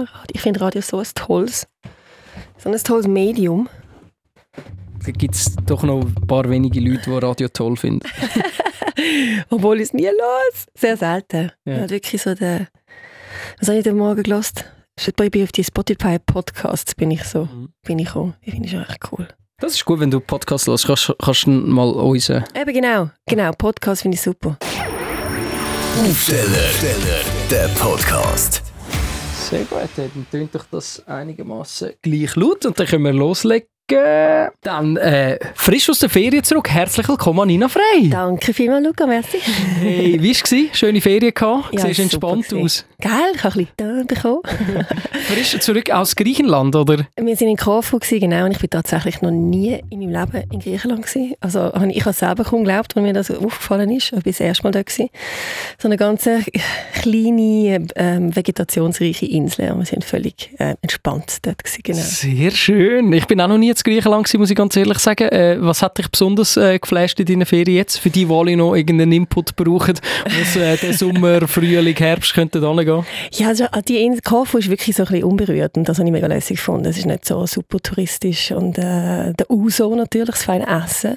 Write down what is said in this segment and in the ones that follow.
Ja, ich finde Radio so ein tolles, so ein tolles Medium. Da gibt es doch noch ein paar wenige Leute, die Radio toll finden. Obwohl ich es nie los. Sehr selten. Ja. Ja. wirklich so der. Was habe ich denn morgen gelost? Ich bin auf die Spotify Podcasts bin ich so, Mhm. bin ich gekommen. Ich finde es echt cool. Das ist gut, wenn du Podcast hörst. Kannst, kannst du mal uns... Äh, Eben genau, genau. Podcast finde ich super. Aufsteller, der Podcast. Sehr gut, dann tönt doch das einigermaßen gleich laut und dann können wir loslegen. Dann äh, frisch aus der Ferien zurück. Herzlich willkommen, Nina Frey. Danke vielmals, Luca, merci. Hey, wie war es? Schöne Ferien gehabt? Ja, Siehst entspannt gewesen. aus. Geil, ich habe ein bisschen da bekommen. Frisch zurück aus Griechenland, oder? Wir waren in Korfu, genau, und ich bin tatsächlich noch nie in meinem Leben in Griechenland. Gewesen. Also habe ich habe selber kaum geglaubt, als mir das aufgefallen ist. Ich bin das erste Mal da. Gewesen. So eine ganz äh, kleine, ähm, vegetationsreiche Insel. Und wir sind völlig äh, entspannt dort. Gewesen, genau. Sehr schön. Ich bin auch noch nie in Griechenland, gewesen, muss ich ganz ehrlich sagen. Äh, was hat dich besonders äh, geflasht in deinen Ferien jetzt? Für die, die noch irgendeinen Input brauchen, was äh, der Sommer, Frühling, Herbst könnte angehen? Ja, also die Insel Korfu ist wirklich so ein bisschen unberührt und das habe ich mega lässig gefunden. Es ist nicht so super touristisch und äh, der Uso natürlich, das feine Essen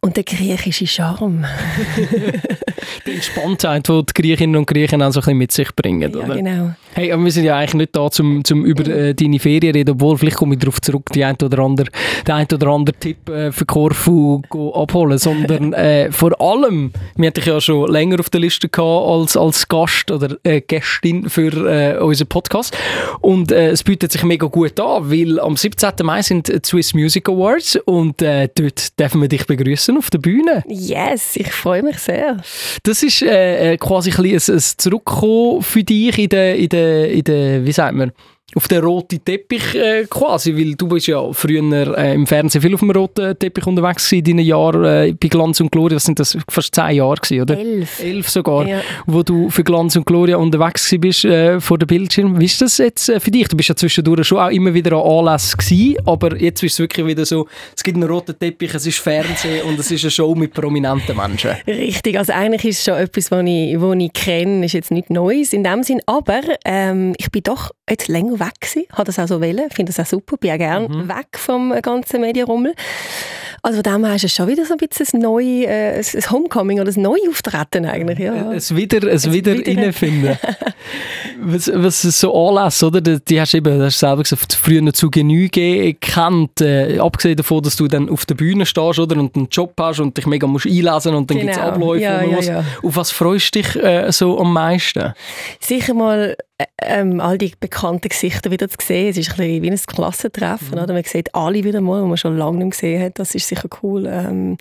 und der griechische Charme. Die Entspanntheit, die die Griechinnen und Griechen auch so ein bisschen mit sich bringen, Ja, oder? genau. Hey, aber wir sind ja eigentlich nicht da, zum, zum über äh, deine Ferien reden, obwohl vielleicht komme ich darauf zurück, die ein oder andere, den ein oder andere Tipp äh, für Corfu go abholen, sondern äh, vor allem, wir hatten dich ja schon länger auf der Liste gehabt als, als Gast oder äh, Gästin für äh, unseren Podcast und äh, es bietet sich mega gut an, weil am 17. Mai sind die Swiss Music Awards und äh, dort dürfen wir dich begrüßen auf der Bühne. Yes, ich freue mich sehr. Das ist äh, quasi ein, ein Zurückkommen für dich in der, in der, in der wie sagt man, auf den roten Teppich äh, quasi, weil du bist ja früher äh, im Fernsehen viel auf dem roten Teppich unterwegs in deinen Jahren äh, bei Glanz und Gloria, was sind das, fast zehn Jahre gewesen, oder? Elf. Elf sogar, Ja. wo du für Glanz und Gloria unterwegs bist äh, vor dem Bildschirm. Wie ist das jetzt äh, für dich? Du bist ja zwischendurch schon auch immer wieder an Anlässen gewesen, aber jetzt ist es wirklich wieder so, es gibt einen roten Teppich, es ist Fernsehen und es ist eine Show mit prominenten Menschen. Richtig, also eigentlich ist es schon etwas, was ich, was ich kenne, ist jetzt nichts Neues in dem Sinn, aber ähm, ich bin doch jetzt länger weg gewesen, habe das auch so wollen, finde das auch super, bin auch gerne Mhm. weg vom ganzen Medienrummel. Also von dem her ist es schon wieder so ein bisschen ein, neu, äh, ein Homecoming oder ein Neuauftreten eigentlich, ja. Es wieder, es wieder, wieder- reinfinden. was, was ist so Anlässe, oder? Die, hast du eben, hast du selber gesagt, früher zu Genüge gekannt. Äh, abgesehen davon, dass du dann auf der Bühne stehst, oder? Und einen Job hast und dich mega musst einlesen und dann gibt es Genau. Abläufe. Ja, und ja, was. ja. Auf was freust du dich äh, so am meisten? Sicher mal äh, ähm, all die bekannten Gesichter wieder zu sehen. Es ist ein bisschen wie ein Klassentreffen. Mhm. Oder? Man sieht alle wieder mal, die man schon lange nicht gesehen hat. Das ist sicher cool. Ähm,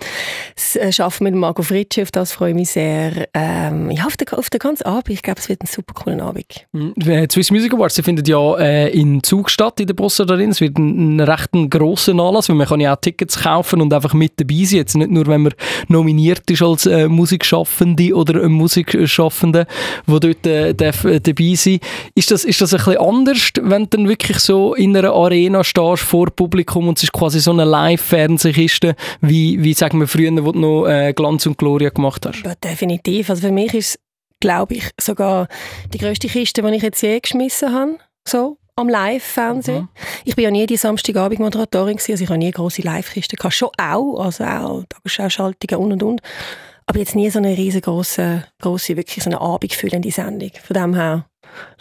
das äh, Arbeiten mit Marco Fritschi, auf das freue ich mich sehr. Ähm, ja, auf den, auf den ganzen Abend. Ich glaube, es wird ein super cooler Abend. Die Swiss Music Awards die finden ja äh, in Zug statt, in der Bossa darin. Es wird ein, ein recht grosser Anlass, weil man kann ja auch Tickets kaufen und einfach mit dabei sein. Jetzt nicht nur, wenn man nominiert ist als äh, Musikschaffende oder ein Musikschaffender, der dort äh, darf, äh, dabei sein ist das, ist das ein bisschen anders, wenn du dann wirklich so in einer Arena stehst vor Publikum und es ist quasi so eine Live-Fernsehkiste, wie, wie sagen wir früher, wo du noch äh, Glanz und Gloria gemacht hast? Ja, definitiv. Also für mich ist es, glaube ich, sogar die grösste Kiste, die ich jetzt je geschmissen habe. So. Am Live-Fernsehen. Mhm. Ich bin ja nie die Samstagabend-Moderatorin, gewesen, also ich habe nie große Live-Kisten gehabt. Schon auch, also auch Tagesschau-Schaltungen und und und. Aber jetzt nie so eine riesengroße, große, wirklich so eine abendfüllende Sendung. Von dem her,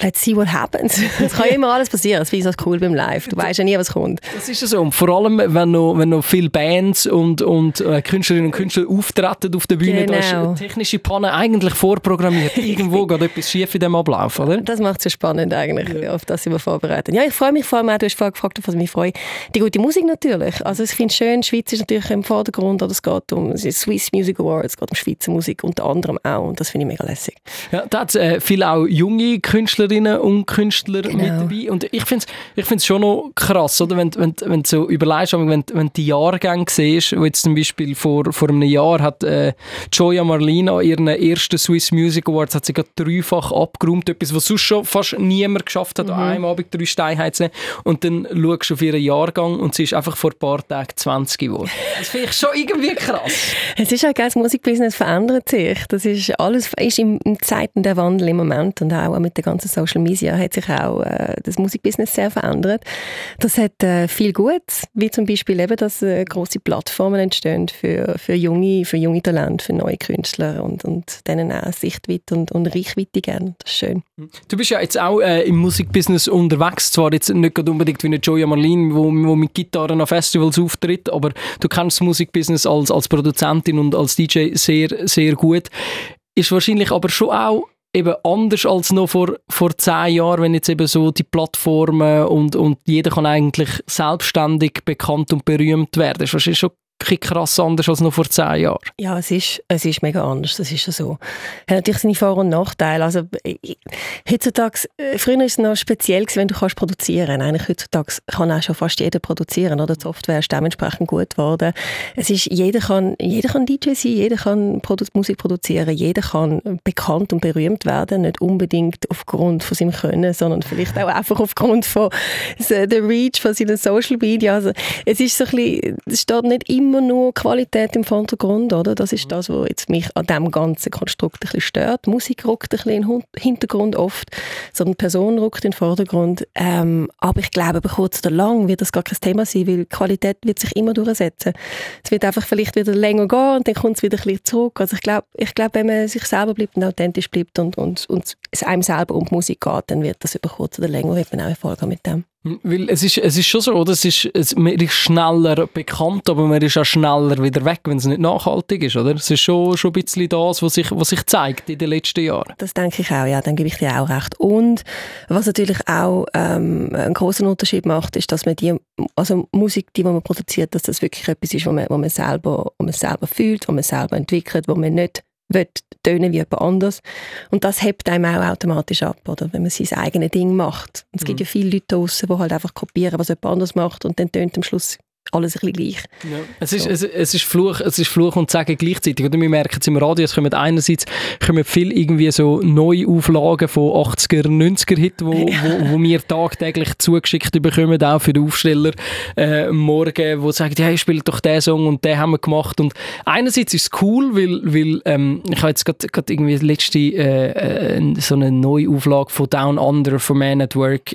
let's see what happens. Es kann ja immer alles passieren. Das finde ich so cool beim Live. Du weißt ja nie, was kommt. Das ist ja so. Und vor allem, wenn noch, wenn noch viele Bands und, und äh, Künstlerinnen und Künstler auftreten auf der Bühne, da ist Genau. technische Panne eigentlich vorprogrammiert. Irgendwo geht etwas schief in dem Ablauf, oder? Das macht es ja spannend eigentlich, auf das wir vorbereitet. Ja, ich freue mich vor allem auch, du hast vorher gefragt, was ich mich freue. Die gute Musik natürlich. Also ich finde es schön, die Schweiz ist natürlich im Vordergrund, oder es geht um ist Swiss Music Awards, es geht um Schweizer Musik unter anderem auch und das finde ich mega lässig. Ja, da hat äh, viele auch junge Künstlerinnen und Künstler mit Genau. dabei. Und ich finde es ich find's schon noch krass, oder? Wenn, wenn, wenn du so überlegst, wenn, wenn du die Jahrgänge siehst, wo jetzt zum Beispiel vor, vor einem Jahr hat äh, Joya Marlina ihren ersten Swiss Music Awards hat sie gerade dreifach abgeräumt, etwas, was sonst schon fast niemand geschafft hat, an einem Abend drei Steine heimzunehmen. Und dann schaust du auf ihren Jahrgang und sie ist einfach vor ein paar Tagen 20 geworden. Das finde ich schon irgendwie krass. Es ist auch geil, das Musikbusiness verändert sich. Das ist alles ist im, im Zeiten der Wandel im Moment und auch mit der ganzen ganzen Social Media hat sich auch äh, das Musikbusiness sehr verändert. Das hat äh, viel Gutes, wie zum Beispiel eben, dass äh, große Plattformen entstehen für, für, junge, für junge Talente, für neue Künstler und, und denen auch Sichtweite und, und Reichweite geben. Das ist schön. Du bist ja jetzt auch äh, im Musikbusiness unterwegs, zwar jetzt nicht unbedingt wie eine Joya Marlin, wo, wo mit Gitarren an Festivals auftritt, aber du kennst das Musikbusiness als, als Produzentin und als DJ sehr, sehr gut. Ist wahrscheinlich aber schon auch eben anders als noch vor, vor zehn Jahren, wenn jetzt eben so die Plattformen und, und jeder kann eigentlich selbstständig bekannt und berühmt werden. Das ist schon krass anders als noch vor zehn Jahren. Ja, es ist, es ist mega anders, das ist ja so. Hat natürlich seine Vor- und Nachteile. Also, ich, heutzutage, äh, früher ist es noch speziell wenn du kannst produzieren. Eigentlich heutzutage kann auch schon fast jeder produzieren, oder? Die Software ist dementsprechend gut geworden. Es ist, jeder kann, jeder kann DJ sein, jeder kann Produ Musik produzieren, jeder kann bekannt und berühmt werden, nicht unbedingt aufgrund von seinem Können, sondern vielleicht auch einfach aufgrund von der Reach von seinen Social Media. Also, es ist so ein bisschen, es steht nicht immer immer nur Qualität im Vordergrund, oder? Das ist das, was jetzt mich an dem ganzen Konstrukt ein bisschen stört. Musik rückt ein bisschen in den Hintergrund oft, sondern die Person rückt in den Vordergrund. Ähm, aber ich glaube, über kurz oder lang wird das gar kein Thema sein, weil Qualität wird sich immer durchsetzen. Es wird einfach vielleicht wieder länger gehen und dann kommt es wieder ein bisschen zurück. Also ich glaube, ich glaube, wenn man sich selber bleibt und authentisch bleibt und, und, und es einem selber um die Musik geht, dann wird das über kurz oder länger wird man auch Erfolg haben mit dem. Weil es ist, es ist schon so, oder? Es ist, es, man ist schneller bekannt, aber man ist auch schneller wieder weg, wenn es nicht nachhaltig ist, oder? Es ist schon, schon ein bisschen das, was sich, was sich zeigt in den letzten Jahren. Das denke ich auch, ja, dann gebe ich dir auch recht. Und was natürlich auch ähm, einen großen Unterschied macht, ist, dass man die, also Musik, die, man produziert, dass das wirklich etwas ist, wo man, man, selber, man selber fühlt, wo man selber entwickelt, wo man nicht will tönen wie jemand anders. Und das hebt einem auch automatisch ab, oder? wenn man sein eigenes Ding macht. Und es mhm. gibt ja viele Leute draußen, die halt einfach kopieren, was jemand anders macht und dann tönt am Schluss alles ein bisschen gleich. Ja. Es, ist, so. es, es, ist Fluch, es ist Fluch und Sagen gleichzeitig. Oder wir merken es im Radio, es kommen einerseits kommen viel irgendwie so Neuauflagen von 80er, 90er Hits, wo, ja. wo, wo, wir tagtäglich zugeschickt bekommen, auch für den Aufsteller äh, morgen, wo sagen, hey, spiel doch den Song und den haben wir gemacht. Und einerseits ist es cool, weil, weil ähm, ich habe jetzt gerade irgendwie letzte äh, äh, so eine Neuauflage von Down Under von Man at Work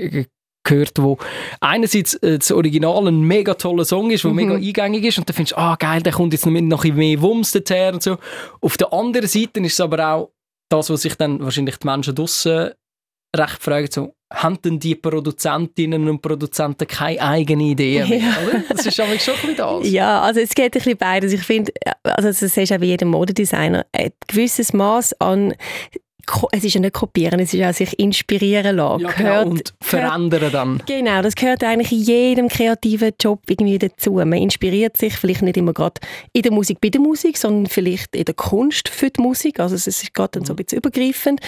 gehört, wo einerseits äh, das Original ein mega toller Song ist, der mhm. mega eingängig ist und dann findest du, ah geil, der kommt jetzt noch, mit noch ein mehr Wumms daher und so. Auf der anderen Seite ist es aber auch das, was sich dann wahrscheinlich die Menschen draussen recht fragen, so, haben denn die Produzentinnen und Produzenten keine eigene Idee mehr, ja. Das ist aber schon ein bisschen das. Ja, also es geht ein bisschen beides. Ich finde, also das ist auch wie jedem Modedesigner, ein gewisses Maß an es ist ja nicht kopieren, es ist ja sich inspirieren lassen. Ja, genau, und verändern dann. Genau, das gehört eigentlich in jedem kreativen Job irgendwie dazu. Man inspiriert sich vielleicht nicht immer gerade in der Musik bei der Musik, sondern vielleicht in der Kunst für die Musik. Also es ist gerade dann so ein bisschen übergreifend.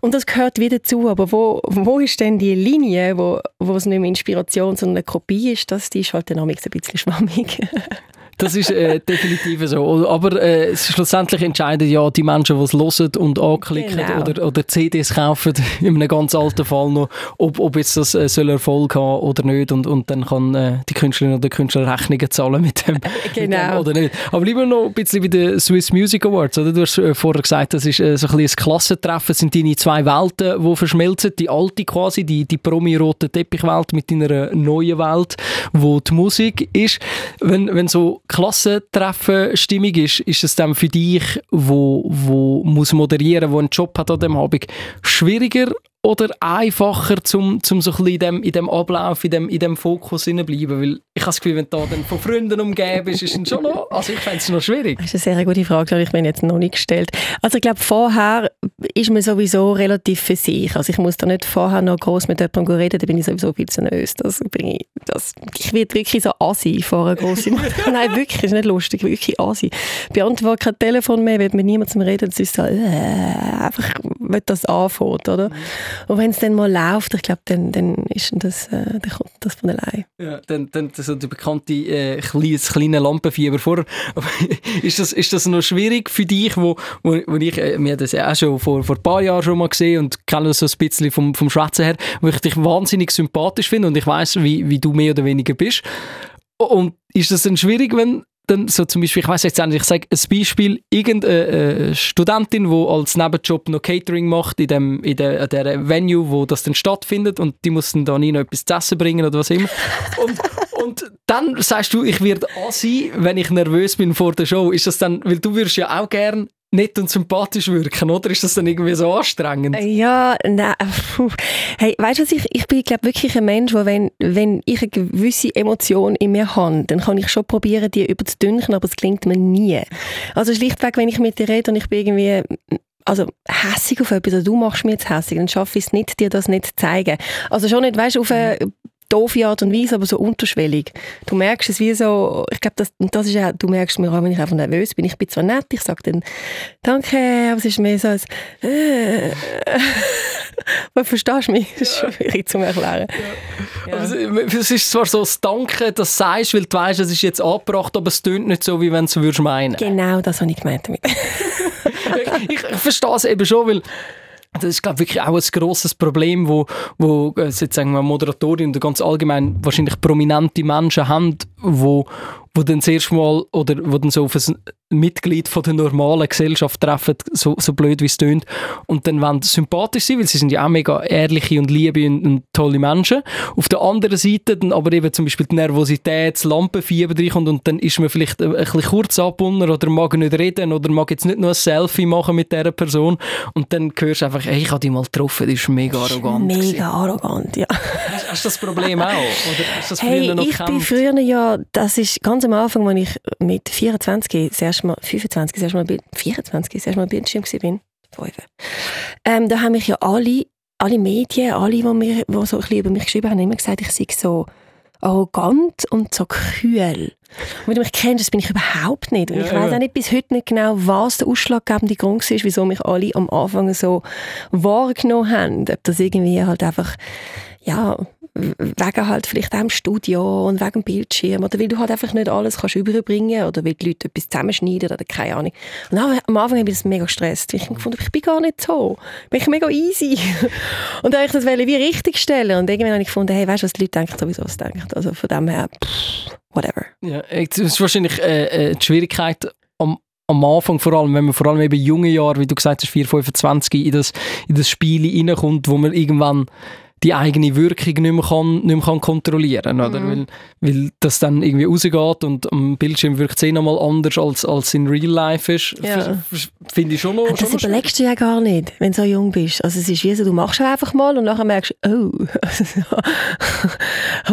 Und das gehört wieder dazu. Aber wo, wo ist denn die Linie, wo, wo es nicht mehr Inspiration, sondern eine Kopie ist? Das die ist halt dann ein bisschen schwammig. Das ist äh, definitiv so. Aber äh, schlussendlich entscheiden ja die Menschen, die es hören und anklicken genau. oder, oder CDs kaufen, in einem ganz alten Fall noch, ob, ob jetzt das äh, soll Erfolg haben oder nicht. Und, und dann kann äh, die Künstlerin oder der Künstler Rechnungen zahlen mit dem, genau. Mit dem oder nicht. Aber lieber noch ein bisschen wie den Swiss Music Awards. Oder? Du hast äh, vorher gesagt, das ist äh, so ein, ein Klassentreffen, das sind deine zwei Welten, die verschmelzen. Die alte quasi, die, die Promi-rote Teppichwelt mit deiner neuen Welt, wo die Musik ist. Wenn, wenn so Klassentreffen Stimmung ist, ist es dann für dich, wo, wo muss moderieren, wo einen Job hat an dem Abend, schwieriger oder einfacher, um, um so ein bisschen in dem, in dem Ablauf, in dem, in dem Fokus bleiben? Weil ich habe das Gefühl, wenn du da dann von Freunden umgeben bist, ist es schon noch, also ich fände es noch schwierig. Das ist eine sehr gute Frage, die ich mir jetzt noch nicht gestellt Also ich glaube, vorher ist man sowieso relativ für sich. Also ich muss da nicht vorher noch groß mit jemandem reden, da bin ich sowieso viel zu nervös. Das bin ich, das, ich werde wirklich so assi vor einer großen Nein, wirklich, ist nicht lustig, wirklich assi. Beantworte kein Telefon mehr, wird mit niemandem reden, das ist so, äh, einfach, wenn das anfängt, oder? Und wenn es dann mal läuft, ich glaube, dann, dann ist das, äh, dann kommt das von allein. Ja, dann, dann so die bekannte äh, kleines, kleine Lampenfieber vor. ist, das, ist das noch schwierig für dich, wo, wo, wo ich, äh, mir das auch schon vor, vor ein paar Jahren schon mal gesehen und kenne das so ein bisschen vom, vom Schwätzen her, wo ich dich wahnsinnig sympathisch finde und ich weiß, wie, wie du mehr oder weniger bist. Und ist das dann schwierig, wenn dann so zum Beispiel, ich weiß jetzt nicht, ich sage ein Beispiel, irgendeine äh, Studentin, die als Nebenjob noch Catering macht in, dem, in der, der Venue, wo das dann stattfindet und die muss dann da nie noch etwas zu essen bringen oder was immer. Und, und dann sagst du, ich werde sein, wenn ich nervös bin vor der Show. Ist das dann, weil du würdest ja auch gern nett und sympathisch wirken, oder? Ist das dann irgendwie so anstrengend? Ja, nein. Hey, weißt du was, ich, ich bin glaube wirklich ein Mensch, wo wenn, wenn ich eine gewisse Emotion in mir habe, dann kann ich schon probieren, die überzudünken, aber es klingt mir nie. Also schlichtweg, wenn ich mit dir rede und ich bin irgendwie also hässig auf etwas, oder du machst mir jetzt hässig, dann schaffe ich es nicht, dir das nicht zu zeigen. Also schon nicht, weißt du, auf eine doofe Art und Weise, aber so unterschwellig. Du merkst es wie so, ich glaube, das, das ist auch, du merkst mir auch, wenn ich einfach nervös bin. Ich bin zwar nett, ich sage dann «Danke», aber es ist mehr so als äh. Aber verstehst du mich? Das ist schwierig zu erklären. Ja. Ja. Es ist zwar so das Danke, das du sagst, weil du weißt, es ist jetzt angebracht, aber es tönt nicht so, wie wenn du es meinen Genau, das habe ich gemeint damit. ich, ich verstehe es eben schon, weil das ist, glaube ich, wirklich auch ein grosses Problem, wo, wo äh, jetzt sagen wir Moderatorinnen und ganz allgemein wahrscheinlich prominente Menschen haben, wo, wo dann das erste Mal oder wo dann so auf ein Mitglied von der normalen Gesellschaft treffen, so, so blöd wie es tönt, und dann wollen sympathisch sein, weil sie sind ja auch mega ehrliche und liebe und, und tolle Menschen. Auf der anderen Seite dann aber eben zum Beispiel die Nervosität, das Lampenfieber reinkommt und dann ist man vielleicht ein, ein bisschen kurz abgebunden oder mag nicht reden oder mag jetzt nicht nur ein Selfie machen mit dieser Person und dann hörst du einfach, hey, ich habe dich mal getroffen, die ist mega arrogant. Mega gewesen. arrogant, ja. Hast, hast, du das Problem auch? Oder hast du das hey, früher noch ich bin früher ja, das ist ganz am Anfang, als ich mit 24 das erste Mal, 25 das erste Mal, 24 das erste Mal Bildschirm war, ähm, da haben mich ja alle, alle Medien, alle, die, mir, die so ein bisschen über mich geschrieben haben, immer gesagt, ich sei so arrogant und so kühl. Und wenn du mich kennst, das bin ich überhaupt nicht. Und ja, ich weiß auch nicht bis heute nicht genau, was der ausschlaggebende Grund ist, wieso mich alle am Anfang so wahrgenommen haben. Ob das irgendwie halt einfach, ja, wegen halt vielleicht auch im Studio und wegen dem Bildschirm oder weil du halt einfach nicht alles kannst überbringen oder weil die Leute etwas zusammenschneiden oder keine Ahnung. Und am Anfang habe ich das mega gestresst. Ich gefunden, ich bin gar nicht so. Bin ich mega easy. Und dann habe ich das wie richtig stellen und irgendwann habe ich gefunden, hey, weißt du, was die Leute denken, sowieso was denken. Also von dem her, whatever. Ja, es ist wahrscheinlich äh, äh, die Schwierigkeit am am Anfang vor allem, wenn man vor allem eben junge Jahre, wie du gesagt hast, 4, 25, in das, in das Spiel reinkommt, wo man irgendwann die eigene Wirkung nicht mehr, kann, nicht mehr kann kontrollieren kann. Mhm. Weil, weil das dann irgendwie rausgeht und am Bildschirm wirkt es eh nochmal anders, als, als in Real Life ist. Ja. Finde ich schon noch Das schon überlegst du ja gar nicht, wenn du so jung bist. Also es ist wie so, du machst es einfach mal und nachher merkst du, oh,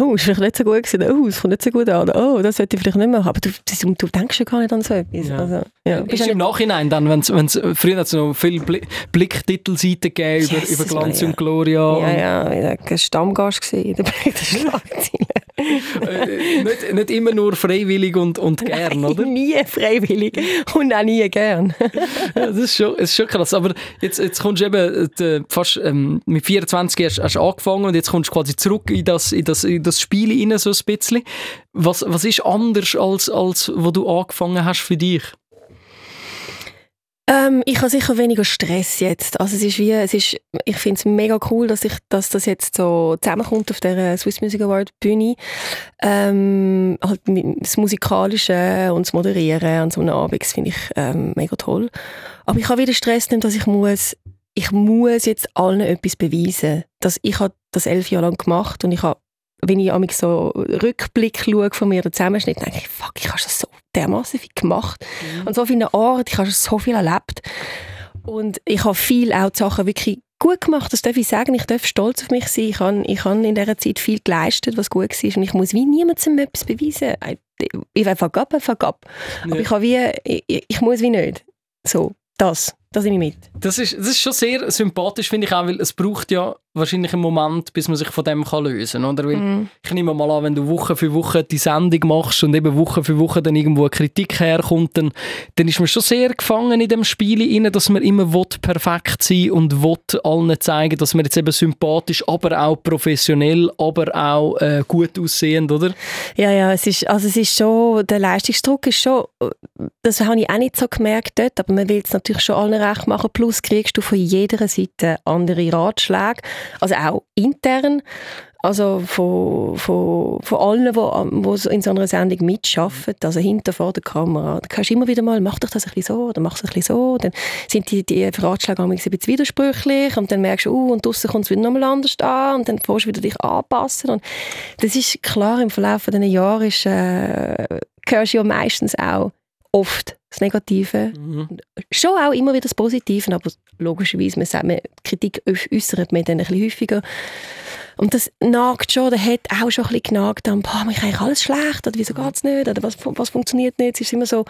oh, ist vielleicht nicht so gut gewesen, oh, es kommt nicht so gut an, oh, das sollte ich vielleicht nicht machen. Aber du, du, denkst ja gar nicht an so etwas. Ja. Also, ja. Ist im Nachhinein dann, wenn's, wenn's, früher hat es noch viele Blicktitelseiten gegeben über, über Glanz und Gloria. Ja, ja, ein Stammgast in der Schlagzeilen. äh, nicht, nicht immer nur freiwillig und, und gern, Nein, oder? nie freiwillig und auch nie gern. ja, das, ist schon, das ist schon krass. Aber jetzt, jetzt kommst du eben äh, fast ähm, mit 24 hast, hast angefangen und jetzt kommst du quasi zurück in das, in das, in das Spiel rein, so ein bisschen. Was, was ist anders, als, als wo du angefangen hast für dich? Ähm, ich habe sicher weniger Stress jetzt. Also es ist wie, es ist, ich finde es mega cool, dass, ich, dass das jetzt so zusammenkommt auf der Swiss Music Award Bühne. Ähm, halt das Musikalische und das Moderieren an so einem Abend, finde ich ähm, mega toll. Aber ich habe wieder Stress, nicht, dass ich muss, ich muss jetzt allen etwas beweisen. Dass ich habe das elf Jahre lang gemacht und ich habe wenn ich so Rückblick schaue von mir, den Zusammenschnitt, denke ich, fuck, ich habe das so dermaßen viel gemacht. Mhm. Und so viele Art, ich habe so viel erlebt. Und ich habe viel auch die Sachen wirklich gut gemacht, das darf ich sagen. Ich darf stolz auf mich sein. Ich habe, ich habe in dieser Zeit viel geleistet, was gut war. Und ich muss wie niemandem etwas beweisen. Ich will vergab, vergab. Ja. Aber ich habe wie, ich, ich muss wie nicht. So, das. Das nehme ich mit. Das ist, das ist schon sehr sympathisch, finde ich auch, weil es braucht ja wahrscheinlich einen Moment, bis man sich von dem kann lösen kann. Mm. Ich nehme mal an, wenn du Woche für Woche die Sendung machst und eben Woche für Woche dann irgendwo eine Kritik herkommt, dann, dann ist man schon sehr gefangen in dem Spiel rein, dass man immer will, perfekt sein und will allen zeigen, dass man jetzt eben sympathisch, aber auch professionell, aber auch äh, gut aussehend, oder? Ja, ja, es ist, also es ist schon, der Leistungsdruck ist schon, das habe ich auch nicht so gemerkt dort, aber man will es natürlich schon allen recht machen, plus kriegst du von jeder Seite andere Ratschläge, also auch intern, also von, von, von allen, die in so einer Sendung mitarbeiten, also hinter vor der Kamera. Da kannst du immer wieder mal, mach doch das ein bisschen so oder mach es ein bisschen so. Dann sind die, die Ratschläge ein bisschen widersprüchlich und dann merkst du, uh, und draussen kommt es wieder nochmal anders an und dann musst du wieder dich anpassen. Und das ist klar, im Verlauf dieser Jahre ist, äh, hörst du ja meistens auch oft das Negative. Mhm. Schon auch immer wieder das Positive, aber logischerweise, man sagt, man, Kritik äußert man dann ein bisschen häufiger. Und das nagt schon, der hat auch schon ein bisschen genagt an, boah, mir eigentlich alles schlecht, oder wieso geht es nicht, oder was, was funktioniert nicht. Es ist immer so,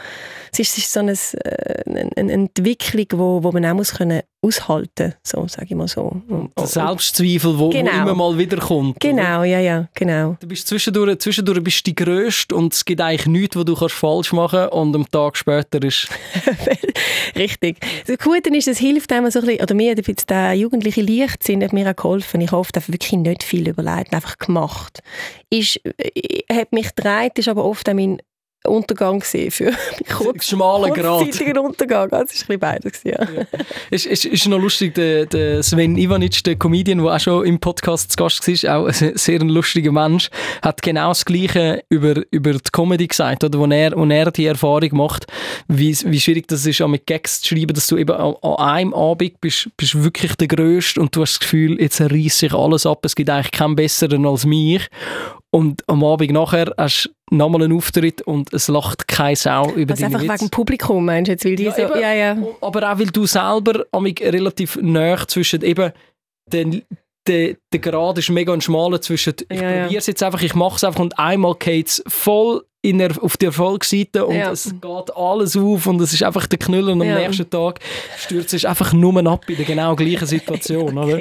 es ist, es ist so eine, äh, eine, eine Entwicklung, wo, wo man auch muss können aushalten so sage ich mal so. Der Selbstzweifel, wo, genau. immer mal wieder kommt. Genau, oder? ja, ja, genau. Du bist zwischendurch, zwischendurch bist du die Größte und es gibt eigentlich nichts, was du kannst falsch machen kannst und am Tag später ist... Richtig. Das Gute ist, es hilft einem so ein bisschen, oder mir, jetzt der jugendliche Leichtsinn hat mir auch geholfen. Ich habe oft wirklich nicht viel überlegt, einfach gemacht. Ist, äh, hat mich gedreht, ist aber oft auch mein Untergang gesehen für kurz, schmaler Grad. Untergang. Das war ein bisschen beides. Ja. ja. Es ist, ist, noch lustig, der, der Sven Ivanic, der Comedian, der auch schon im Podcast zu Gast war, auch ein sehr ein lustiger Mensch, hat genau das Gleiche über, über die Comedy gesagt, oder, wo, er, wo er die Erfahrung macht, wie, wie schwierig das ist, auch mit Gags zu schreiben, dass du eben an, an einem Abend bist, bist wirklich der Größte und du hast das Gefühl, jetzt reißt sich alles ab, es gibt eigentlich keinen Besseren als mich. Und am Abend nachher hast du nochmal einen Auftritt und es lacht keine Sau über also einfach Witz. wegen Publikum, meinst du jetzt? Weil die ja, so, eben, ja, ja. Aber auch, weil du selber relativ nah zwischen eben den der, der Grad ist mega ein schmaler zwischen ich ja, probiere es jetzt einfach, ich mache es einfach und einmal geht es voll in der, auf die Erfolgsseite und ja. es geht alles auf und es ist einfach der Knüller und am ja. nächsten Tag stürzt es einfach nur ab in der genau gleichen Situation. oder?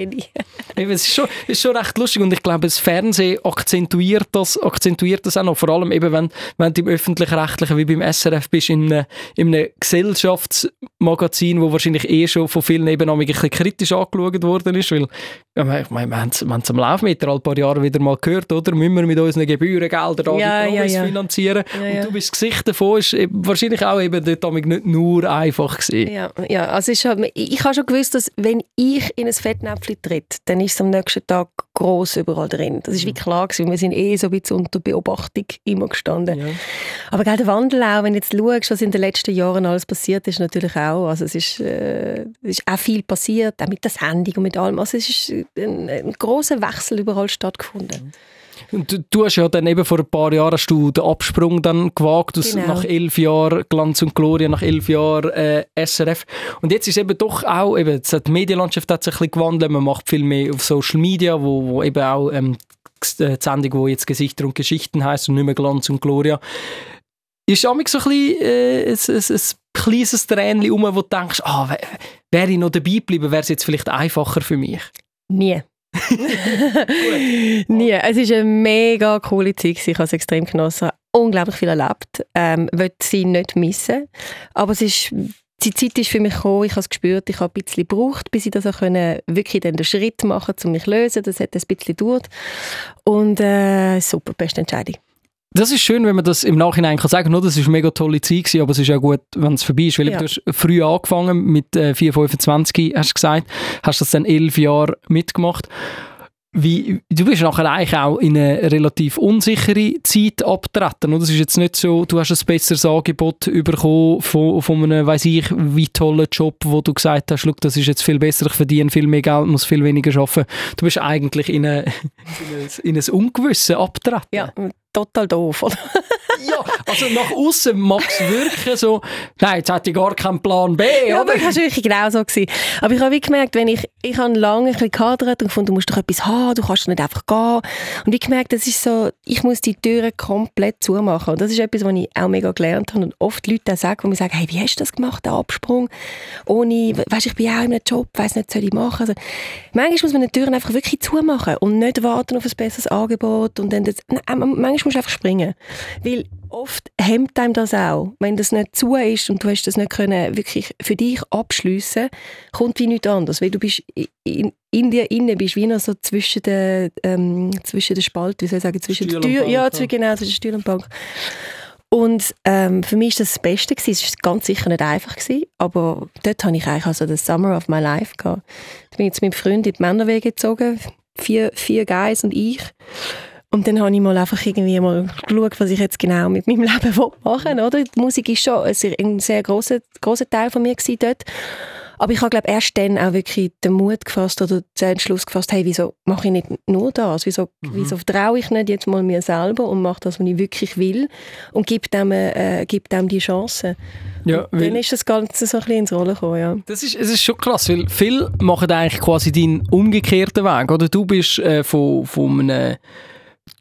es, ist schon, ist schon recht lustig und ich glaube, das Fernsehen akzentuiert das, akzentuiert das auch noch, vor allem eben, wenn, wenn du im Öffentlich-Rechtlichen wie beim SRF bist, in einem, in einem Gesellschaftsmagazin, wo wahrscheinlich eh schon von vielen eben ein bisschen kritisch angeschaut worden ist, weil ich meine, wir haben es am Laufmeter ein paar Jahre wieder mal gehört, oder? Müssen wir mit unseren Gebührengeldern da ja, die Promis ja, finanzieren? Produzieren. Ja, ja. Und du bist das Gesicht davon, ist wahrscheinlich auch eben dort nicht nur einfach gewesen. Ja, ja also ist halt, ich habe schon gewusst, dass wenn ich in ein Fettnäpfchen tritt, dann ist es am nächsten Tag gross überall drin. Das ist wie mhm. klar gewesen. Wir sind eh so ein bisschen unter Beobachtung immer gestanden. Ja. Aber gerade der Wandel auch, wenn du jetzt schaust, was in den letzten Jahren alles passiert ist, natürlich auch. Also es ist, äh, es ist auch viel passiert, auch mit der Sendung und mit allem. Also es ist ein, ein großer Wechsel überall stattgefunden. Mhm. Und du hast ja dann eben vor ein paar Jahren hast du den Absprung dann gewagt, aus, genau. nach elf Jahren Glanz und Gloria, nach elf Jahren äh, SRF. Und jetzt ist eben doch auch, eben, die Medienlandschaft hat sich ein bisschen gewandelt, man macht viel mehr auf Social Media, wo, wo eben auch ähm, die Sendung, wo jetzt Gesichter und Geschichten heißt und nicht mehr Glanz und Gloria. Ist auch so ein bisschen äh, ein, ein, ein kleines Tränchen um, wo du denkst, ah, wäre ich noch dabei geblieben, wäre es jetzt vielleicht einfacher für mich? Nie. Nie. Es war eine mega coole Zeit. Ich habe es extrem genossen. Unglaublich viel erlebt. Ähm, will sie nicht missen. Aber es ist die Zeit ist für mich gekommen, ich habe es gespürt, ich habe ein bisschen gebraucht, bis ich das auch können, wirklich den Schritt machen konnte, um mich zu lösen. Das hat ein bisschen gedauert. Und äh, super, beste Entscheidung. Das ist schön, wenn man das im Nachhinein kann sagen kann, das war eine mega tolle Zeit, gewesen, aber es ist auch gut, wenn es vorbei ist. Weil ja. du hast früh angefangen, mit äh, 4, 25 hast du gesagt, hast das dann elf Jahre mitgemacht. Wie, du bist nachher eigentlich auch in eine relativ unsichere Zeit abgetreten. Oder? Es ist jetzt nicht so, du hast ein besseres Angebot bekommen von, von einem, weiß ich, wie tollen Job, wo du gesagt hast, das ist jetzt viel besser, ich verdiene viel mehr Geld, muss viel weniger arbeiten. Du bist eigentlich in, eine, in, ein, in ein Ungewisse abgetreten. Ja, total doof, oder? ja, also nach außen mag es wirken so, nein, jetzt hatte ich gar keinen Plan B, ja, oder? das war wirklich genau so. Gewesen. Aber ich habe gemerkt, wenn ich, ich habe lange ein bisschen gehadert und gefunden, du musst doch etwas haben, du kannst nicht einfach gehen. Und ich gemerkt, das ist so, ich muss die Türen komplett zumachen. Und das ist etwas, was ich auch mega gelernt habe und oft Leute auch sagen, wo mir sagen, hey, wie hast du das gemacht, den Absprung? Ohne, weißt, ich bin auch in einem Job, weiß nicht, was soll ich machen? Also, manchmal muss man die Türen einfach wirklich zumachen und nicht warten auf ein besseres Angebot und dann das, manchmal manchmal musst du einfach springen. Weil oft hemmt einem das auch. Wenn das nicht zu ist und du hast das nicht können wirklich für dich abschliessen, kommt wie nichts anderes. Weil du bist in, in dir innen bist wie noch so zwischen der, ähm, zwischen der Spalte, wie soll ich sagen, zwischen der Tür, ja, zwischen, genau, zwischen Tür und Bank. Und ähm, für mich war das das Beste. Gewesen. Es war ganz sicher nicht einfach, gewesen, aber dort habe ich eigentlich also den Summer of my life gehabt. Ich bin jetzt mit meinem Freund in die Männerwege gezogen, vier, vier Guys und ich. Und dann habe ich mal einfach irgendwie mal geschaut, was ich jetzt genau mit meinem Leben machen will, oder? Die Musik ist schon ein sehr, ein sehr grosser, grosser Teil von mir gewesen dort. Aber ich habe glaube erst dann auch wirklich den Mut gefasst oder den Entschluss gefasst, hey, wieso mache ich nicht nur das? Wieso, mhm. wieso vertraue ich nicht jetzt mal mir selber und mache das, was ich wirklich will und gebe dem, äh, gebe dem die Chance? Ja, dann ist das Ganze so ein bisschen ins Rollen gekommen, ja. Das ist, es ist schon krass, weil viele machen eigentlich quasi deinen umgekehrten Weg, oder? Du bist äh, von, von einem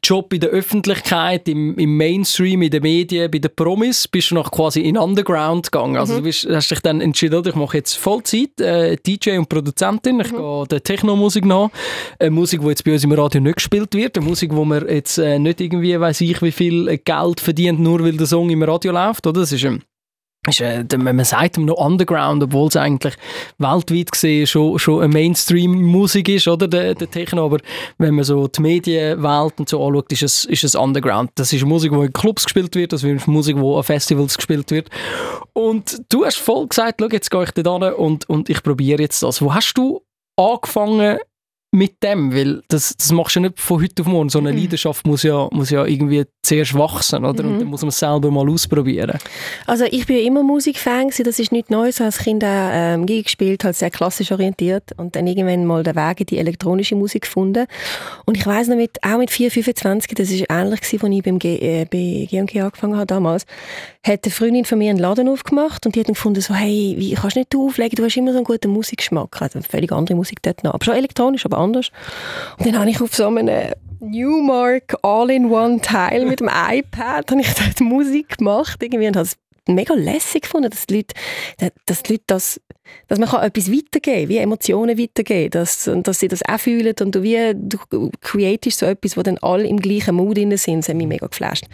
Job in der Öffentlichkeit, im, im Mainstream, in den Medien, bei den Promis, bist du noch quasi in Underground gegangen. Also mhm. du bist, hast dich dann entschieden, ich mache jetzt Vollzeit, äh, DJ und Produzentin, ich mhm. gehe der Techno-Musik nach, eine Musik, die jetzt bei uns im Radio nicht gespielt wird, eine Musik, wo man jetzt äh, nicht irgendwie, weiß ich, wie viel Geld verdient, nur weil der Song im Radio läuft, oder? Das ist ein ist, äh, man sagt noch Underground, obwohl es eigentlich weltweit gesehen schon, schon eine Mainstream-Musik ist, oder, der, der Techno, aber wenn man so die Medienwelt und so anschaut, ist es, ist es Underground. Das ist Musik, die in Clubs gespielt wird, das ist Musik, die an Festivals gespielt wird. Und du hast voll gesagt, schau, jetzt gehe ich da hin und, und ich probiere jetzt das. Wo hast du angefangen, mit dem, weil das, das machst du nicht von heute auf morgen. So eine mhm. Leidenschaft muss ja, muss ja irgendwie zuerst wachsen, oder? Mhm. Und dann muss man es selber mal ausprobieren. Also ich bin ja immer Musikfan gewesen, das ist nichts Neues. Als Kind auch ähm, Gig gespielt, halt sehr klassisch orientiert und dann irgendwann mal den Weg in die elektronische Musik gefunden. Und ich weiss noch, mit, auch mit 4, 25, das ist ähnlich gewesen, als ich beim G, äh, bei G&G angefangen habe damals, hat eine Freundin von mir einen Laden aufgemacht und die hat dann gefunden, so, hey, wie kannst du nicht auflegen, du hast immer so einen guten Musikgeschmack. Also völlig andere Musik dort noch, aber schon elektronisch, aber anders. Und dann habe ich auf so einem Newmark All-in-One-Teil mit dem iPad habe ich dort Musik gemacht irgendwie und habe es mega lässig gefunden, dass die Leute, dass die Leute das, dass man kann etwas weitergeben wie Emotionen weitergeben, dass, dass sie das auch fühlen und du wie, du createst so etwas, wo dann alle im gleichen Mood sind, das hat mich mega geflasht.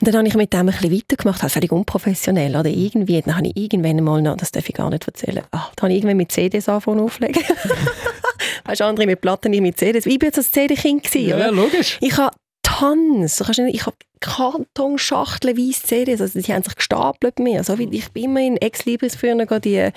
Und dann habe ich mit dem ein bisschen weitergemacht, halt völlig unprofessionell, oder irgendwie, dann habe ich irgendwann mal noch, das darf ich gar nicht erzählen, ach, dann habe ich irgendwann mit CDs angefangen auflegen. weißt du, andere mit Platten, ich mit CDs. Ich war jetzt als CD-Kind. Ja, ja, logisch. Ich habe Tons. Ich habe Kartonschachteln weiss CDs, also die haben sich gestapelt bei mir. Also ich bin immer in Ex-Libris früher die,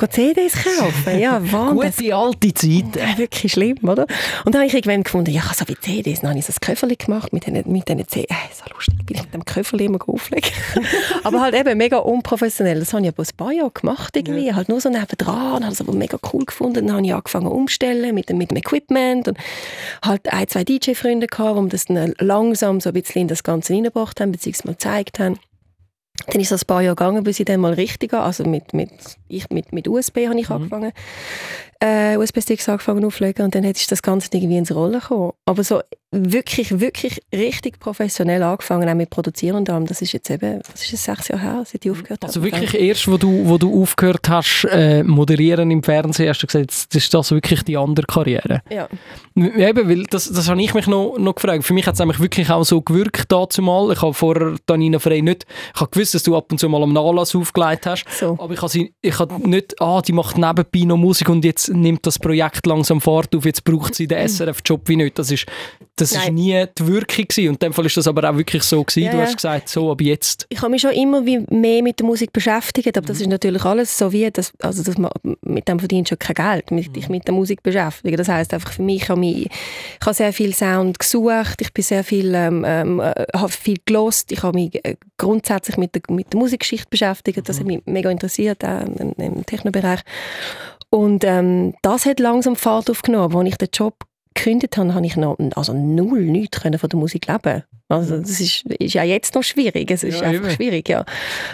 die CDs kaufen. Ja, Wahnsinn. Gute alte Zeit. Ja, wirklich schlimm, oder? Und dann habe ich irgendwann gefunden, ja, so wie CDs, dann habe ich so ein Köfferchen gemacht mit diesen, mit diesen CDs. Äh, so lustig, bin ich mit dem Köfferchen immer auflegen. aber halt eben mega unprofessionell. Das habe ich aber ein paar Jahre gemacht irgendwie, ja. halt nur so nebendran, habe es aber mega cool gefunden. Dann habe ich angefangen umstellen mit, mit dem Equipment und halt ein, zwei DJ-Freunde gehabt, um das dann langsam so ein bisschen in das Ganze reingebracht haben, beziehungsweise mal gezeigt haben. Dann ist es ein paar Jahre gegangen, bis ich dann mal richtig, also mit, mit, ich, mit, mit USB habe ich mhm. angefangen, äh, USB-Sticks angefangen aufzulegen und dann ist das Ganze irgendwie ins Rollen gekommen. Aber so wirklich, wirklich richtig professionell angefangen, auch mit Produzieren und allem, das ist jetzt eben, was ist es, sechs Jahre her, seit ich aufgehört habe. Also wirklich erst, wo du, wo du aufgehört hast, äh, moderieren im Fernsehen, hast du gesagt, das ist das wirklich die andere Karriere. Ja. Eben, weil das, das habe ich mich noch, noch gefragt. Für mich hat es eigentlich wirklich auch so gewirkt dazu mal. Ich habe vorher Danina Frey nicht, ich habe gewusst, dass du ab und zu mal am Nachlass aufgelegt hast, so. aber ich habe, sie, ich habe nicht, ah, die macht nebenbei noch Musik und jetzt nimmt das Projekt langsam Fahrt auf, jetzt braucht sie den SRF-Job wie nicht. Das ist, das ist nie die Wirkung gewesen. Und in dem Fall ist das aber auch wirklich so gewesen. Ja, du hast gesagt, so ab jetzt. Ich habe mich schon immer wie mehr mit der Musik beschäftigt, aber das ist natürlich alles so wie, das, also das, mit dem verdienst du schon kein Geld, mit dich mit der Musik beschäftigen. Das heißt einfach für mich, ich habe, mich, ich habe sehr viel Sound gesucht, ich bin sehr viel, ähm, ähm, äh, habe viel gelost, ich habe mich äh, grundsätzlich mit der, mit der Musikgeschichte beschäftigt, das hat mich mega interessiert, auch im, im Technobereich. Und ähm, das hat langsam Fahrt aufgenommen. Als ich den Job gekündigt habe, habe ich noch also null nichts von der Musik leben. Also das ist, ist ja jetzt noch schwierig. Es ist ja, einfach eben. schwierig, ja.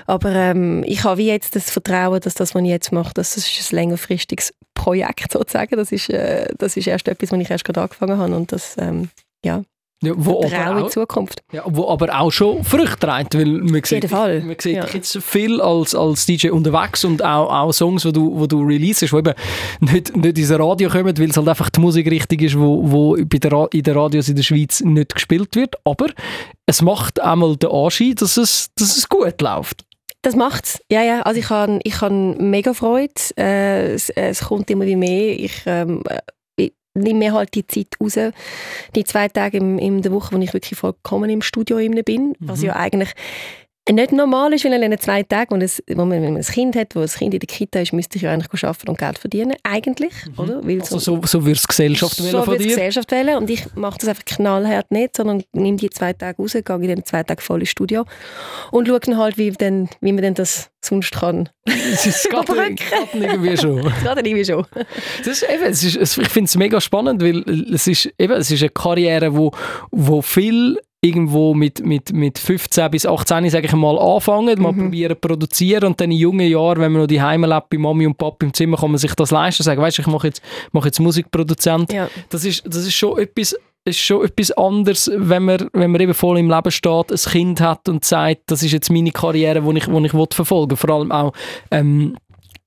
Aber ähm, ich habe wie jetzt das Vertrauen, dass das, was ich jetzt mache, das ist ein längerfristiges Projekt sozusagen. Das ist, äh, das ist erst etwas, was ich erst gerade angefangen habe und das, ähm, ja, ja, wo aber auch, in Zukunft. Ja, wo aber auch schon Früchte trägt, weil man sieht, Fall. man sieht ja. jetzt viel als, als DJ unterwegs und auch, auch Songs, die du, wo du releasest, die eben nicht, nicht ins Radio kommen, weil es halt einfach die Musik richtig ist, wo, wo bei der, in den Radios in der Schweiz nicht gespielt wird, aber es macht einmal den Anschein, dass es, dass es gut läuft. Das macht's. Ja, ja. Also ich habe ich hab mega Freude. Äh, es, es kommt immer wie mehr. Ich, ähm, nehme mir halt die Zeit raus, die zwei Tage im, in der Woche, wo ich wirklich vollkommen im Studio bin, was Mhm. ja eigentlich nicht normal ist, weil in den zwei Tagen, wo, es, wenn man ein Kind hat, wo das Kind in der Kita ist, müsste ich ja eigentlich arbeiten und Geld verdienen, eigentlich, oder? Weil Also so, so würde es Gesellschaft so wollen von dir. Gesellschaft wählen und ich mache das einfach knallhart nicht, sondern nehme die zwei Tage raus, gehe in den zwei Tagen voll ins Studio und schaue dann halt, wie, denn, wie man denn das sonst kann. Es ist gerade gerade irgendwie schon. Dann irgendwie schon. Das ist eben, es ist, ich finde es mega spannend, weil es ist, eben, es ist eine Karriere, wo, wo viel irgendwo mit, mit, mit 15 bis 18, sage ich mal, anfangen, mal probieren zu produzieren und dann in jungen Jahren, wenn man noch die Heime lebt, bei Mami und Papa im Zimmer, kann man sich das leisten, sagen, weißt du, ich mache jetzt, mache jetzt Musikproduzent. Ja. Das ist, das ist schon etwas ist schon etwas anderes, wenn man, wenn man eben voll im Leben steht, ein Kind hat und sagt, das ist jetzt meine Karriere, die ich, die ich verfolgen will. Vor allem auch, ähm,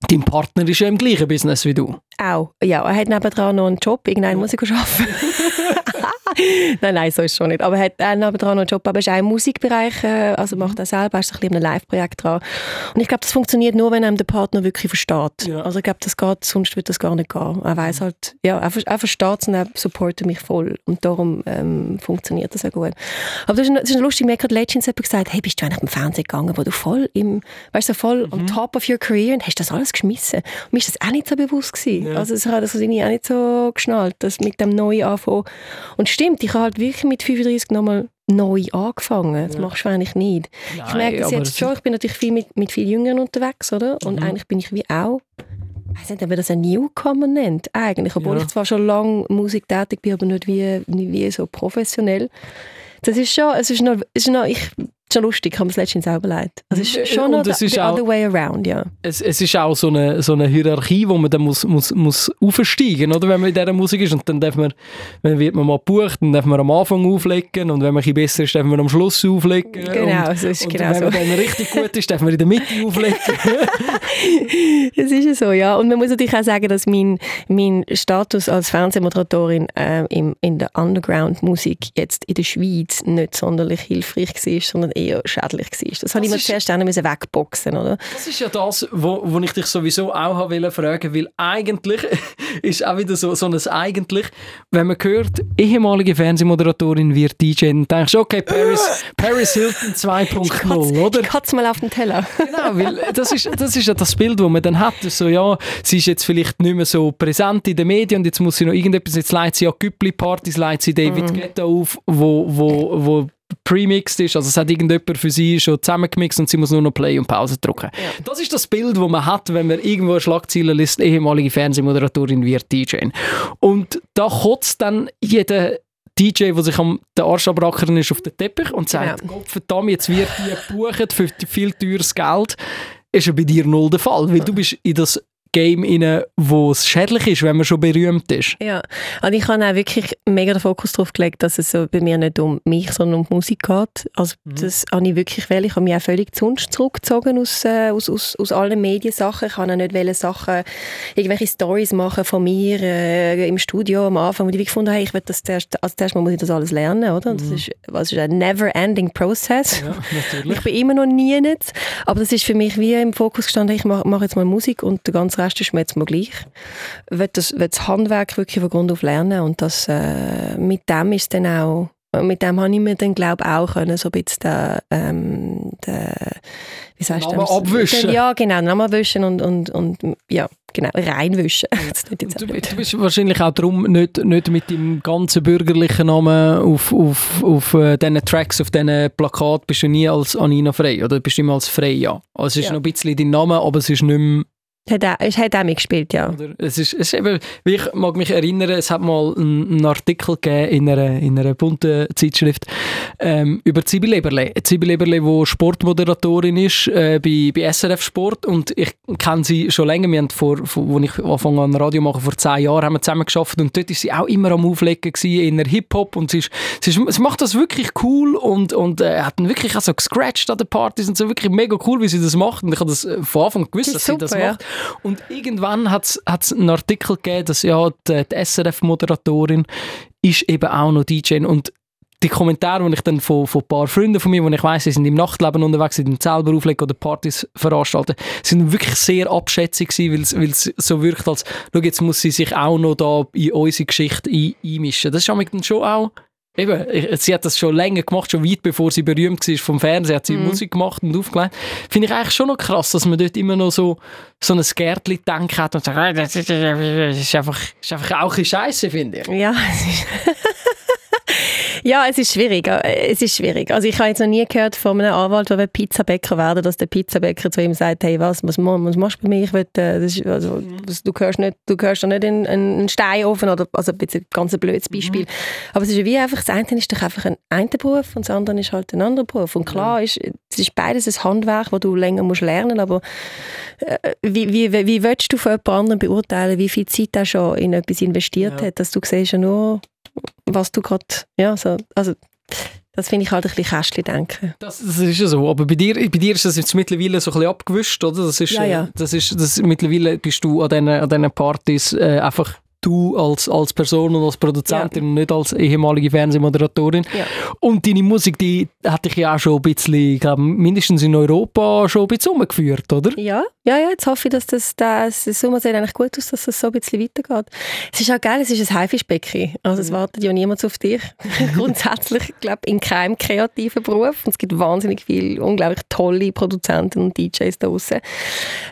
dein Partner ist ja im gleichen Business wie du. Auch. Ja, er hat nebendran noch einen Job, irgendeinen muss ich arbeiten. nein, nein, so ist es schon nicht. Aber er hat auch nebendran noch einen Job, aber er ist auch im Musikbereich, äh, also macht er selber, er ist ein bisschen einem Live-Projekt dran. Und ich glaube, das funktioniert nur, wenn einem der Partner wirklich versteht. Ja. Also ich glaube, das geht, sonst wird das gar nicht gehen. Er weiß halt, ja, er, er versteht es und er supportet mich voll. Und darum ähm, funktioniert das auch gut. Aber das ist, das ist lustig, mir hat letztens jemand gesagt, hey, bist du eigentlich im Fernsehen gegangen, wo du voll im, weißt du, voll on top of your career und hast das alles geschmissen? Und mir ist das auch nicht so bewusst gewesen. Ja. Also das habe das auch nicht so geschnallt, das mit dem neu anfangen. Und stimmt, ich habe halt wirklich mit 35 nochmal neu angefangen. Das Ja. machst du eigentlich nicht. ich Nein, merke das jetzt es schon, ich bin natürlich viel mit, mit vielen Jüngern unterwegs, oder? Und Mhm. eigentlich bin ich wie auch, ich weiß nicht, ob man das ein Newcomer nennt, eigentlich. Obwohl Ja. ich zwar schon lange Musik tätig bin, aber nicht wie, nicht wie so professionell. Das ist schon, es ist noch, es ist noch ich, schon lustig, ich habe mir das letztens auch überlegt. Also es Äh, ist schon und noch es the, ist the auch- other way around, ja. es, es ist auch so eine, so eine Hierarchie, wo man dann muss, muss, muss aufsteigen, oder? Wenn man in dieser Musik ist und dann darf man, wenn wird man mal gebucht, dann darf man am Anfang auflegen und wenn man ein besser ist, darf man am Schluss auflegen. Genau, und, so ist und genau wenn so. man dann richtig gut ist, darf man in der Mitte auflegen. Das ist ja so, ja. Und man muss natürlich auch sagen, dass mein, mein Status als Fernsehmoderatorin äh, im, in der Underground-Musik jetzt in der Schweiz nicht sonderlich hilfreich war, sondern eher schädlich war. Das, habe ich mir zuerst müssen wegboxen, oder? Das ist ja das, wo, wo ich dich sowieso auch wollen fragen, weil eigentlich ist auch wieder so, so ein eigentlich, wenn man hört, ehemalige Fernsehmoderatorin wird DJ, dann denkst du, okay, Paris, Paris Hilton 2.0, oder? Ich hatte mal auf den Teller. Genau, weil das ist, das ist ja das Bild, das man dann hat. So, ja, sie ist jetzt vielleicht nicht mehr so präsent in den Medien und jetzt muss sie noch irgendetwas, jetzt leitet sie ja Güppli-Partys, leitet sie David Guetta auf, wo, wo, wo premixed ist, also es hat irgendjemand für sie schon zusammengemixt und sie muss nur noch Play und Pause drücken. Das ist das Bild, das man hat, wenn man irgendwo eine Schlagzeile liest, ehemalige Fernsehmoderatorin wird DJ. Und da kotzt dann jeder DJ, der sich am den Arsch abrackern ist auf den Teppich und sagt, Genau. Gott verdammt, jetzt wird die gebucht für viel teures Geld. Ist ja bei dir null der Fall, weil du bist in das Game rein, wo es schädlich ist, wenn man schon berühmt ist. Ja, und ich habe auch wirklich mega den Fokus darauf gelegt, dass es so bei mir nicht um mich, sondern um die Musik geht. Also das habe ich wirklich will. Ich habe mich auch völlig uns zurückgezogen aus, äh, aus, aus, aus allen Mediensachen. Ich habe auch nicht wollen Sachen, irgendwelche Stories machen von mir äh, im Studio am Anfang, wo ich gefunden habe, ich will das zuerst, als erstes Mal muss ich das alles lernen, oder? Und das ist, was ist ein never-ending Process. Ja, natürlich. Ich bin immer noch nie nicht, aber das ist für mich wie im Fokus gestanden, ich mache mach jetzt mal Musik und der ganze Rest ist mir jetzt mal gleich. Ich will das, will das Handwerk wirklich von Grund auf lernen und das, äh, mit dem ist dann auch, mit dem habe ich mir dann glaube ich auch können, so ein bisschen den, ähm, den, wie sagst du abwischen. Ja, genau, Namen abwischen und, und, und ja, genau, reinwischen. Du, du bist wahrscheinlich auch darum nicht, nicht mit deinem ganzen bürgerlichen Namen auf, auf, auf äh, diesen Tracks, auf diesen Plakaten, bist du nie als Anina Frey oder bist du immer als Freya. Also es ist Ja. noch ein bisschen dein Name, aber es ist nicht mehr Hat es hat auch mitgespielt, ja. Oder? Es ist, es ist eben, ich mag mich erinnern, es hat mal einen, Artikel gegeben in einer, in einer bunten Zeitschrift ähm, über Zibi Leberle. Zibi Leberle, die Sportmoderatorin ist äh, bei, bei SRF Sport und ich kenne sie schon länger. Wir haben vor, vor, als ich angefangen an Radio machen, vor zehn Jahren haben wir zusammen geschafft und dort ist sie auch immer am Auflegen gewesen, in der Hip-Hop und sie, ist, sie, ist, sie macht das wirklich cool und, und äh, hat dann wirklich auch so gescratcht an den Partys und so wirklich mega cool, wie sie das macht und ich habe das von Anfang gewusst, Das dass ist sie das super, ja. Und irgendwann hat es einen Artikel gegeben, dass ja die, die SRF-Moderatorin ist eben auch noch DJ und die Kommentare, die ich dann von, von ein paar Freunden von mir, die ich weiss, sie sind im Nachtleben unterwegs, sind selber auflegen oder Partys veranstalten, sind wirklich sehr abschätzig gewesen, weil es so wirkt, als, schau, jetzt muss sie sich auch noch da in unsere Geschichte ein, einmischen. Das ist dann schon auch Eben, sie hat das schon länger gemacht, schon weit bevor sie berühmt war vom Fernsehen, hat sie mm. Musik gemacht und aufgelegt. Finde ich eigentlich schon noch krass, dass man dort immer noch so, so ein Gärtchen denkt hat und sagt, das ist, das ist, einfach, das ist einfach auch ein Scheiße, finde ich. Ja, Ja, es ist schwierig. Äh, es ist schwierig. Also ich habe jetzt noch nie gehört von einem Anwalt, der Pizzabäcker werden dass der Pizzabäcker zu ihm sagt, hey, was, was, was machst du bei mir? Ich will, äh, ist, also, du gehörst nicht, du gehörst nicht in einen Steinofen oder also ein bisschen ganz ein blödes Beispiel. Mhm. Aber es ist wie einfach, das eine ist doch einfach ein einer Beruf und das andere ist halt ein anderer Beruf. Und klar, ist, es ist beides ein Handwerk, das du länger musst lernen aber äh, wie, wie, wie, wie willst du von jemand anderem beurteilen, wie viel Zeit er schon in etwas investiert ja. hat, dass du siehst ja nur was du gerade, ja, so, also das finde ich halt ein bisschen Kästchen denken. Das, das ist ja so, aber bei dir, bei dir ist das jetzt mittlerweile so ein bisschen abgewischt, oder? Das ist, ja, ja. Äh, das ist, das, mittlerweile bist du an diesen, an diesen Partys äh, einfach du als, als Person und als Produzentin ja. und nicht als ehemalige Fernsehmoderatorin. Ja. Und deine Musik, die hat dich ja auch schon ein bisschen, ich glaube, mindestens in Europa schon ein bisschen umgeführt, oder? Ja, ja, ja. Jetzt hoffe ich, dass das, das, das Sommer sieht eigentlich gut aus, dass das so ein bisschen weitergeht. Es ist auch geil, es ist ein Haifischbecken. Also es mhm. wartet ja niemand auf dich. Grundsätzlich, ich glaube, in keinem kreativen Beruf. Und es gibt wahnsinnig viele, unglaublich tolle Produzenten und DJs da draußen.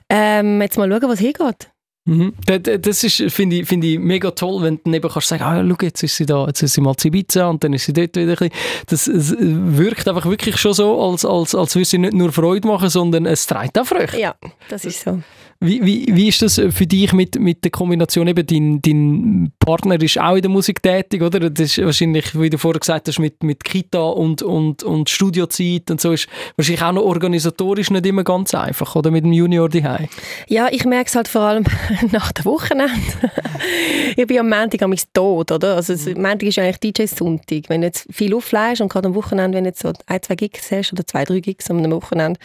Ähm, jetzt mal schauen, was hier geht. Mhm. Das finde ich, find ich mega toll, wenn du eben kannst sagen, ah, schau, jetzt ist sie da, jetzt ist sie mal zu Ibiza und dann ist sie dort wieder ein bisschen. Das wirkt einfach wirklich schon so, als, als, als würde sie nicht nur Freude machen, sondern es treibt auch Früchte. Ja, das ist so. Wie, wie, wie ist das für dich mit, mit der Kombination? Eben dein, dein Partner ist auch in der Musik tätig, oder? Das ist wahrscheinlich, wie du vorher gesagt hast, mit, mit Kita und, und, und Studiozeit und so ist wahrscheinlich auch noch organisatorisch nicht immer ganz einfach, oder? Mit dem Junior daheim. Ja, ich merke es halt vor allem nach dem Wochenende. ich bin am Montag am tot, oder? Also mhm. Montag ist eigentlich DJ-Sonntag. Wenn du jetzt viel aufleihst und gerade am Wochenende, wenn du jetzt so ein, zwei Gigs hast oder zwei, drei Gigs am Wochenende,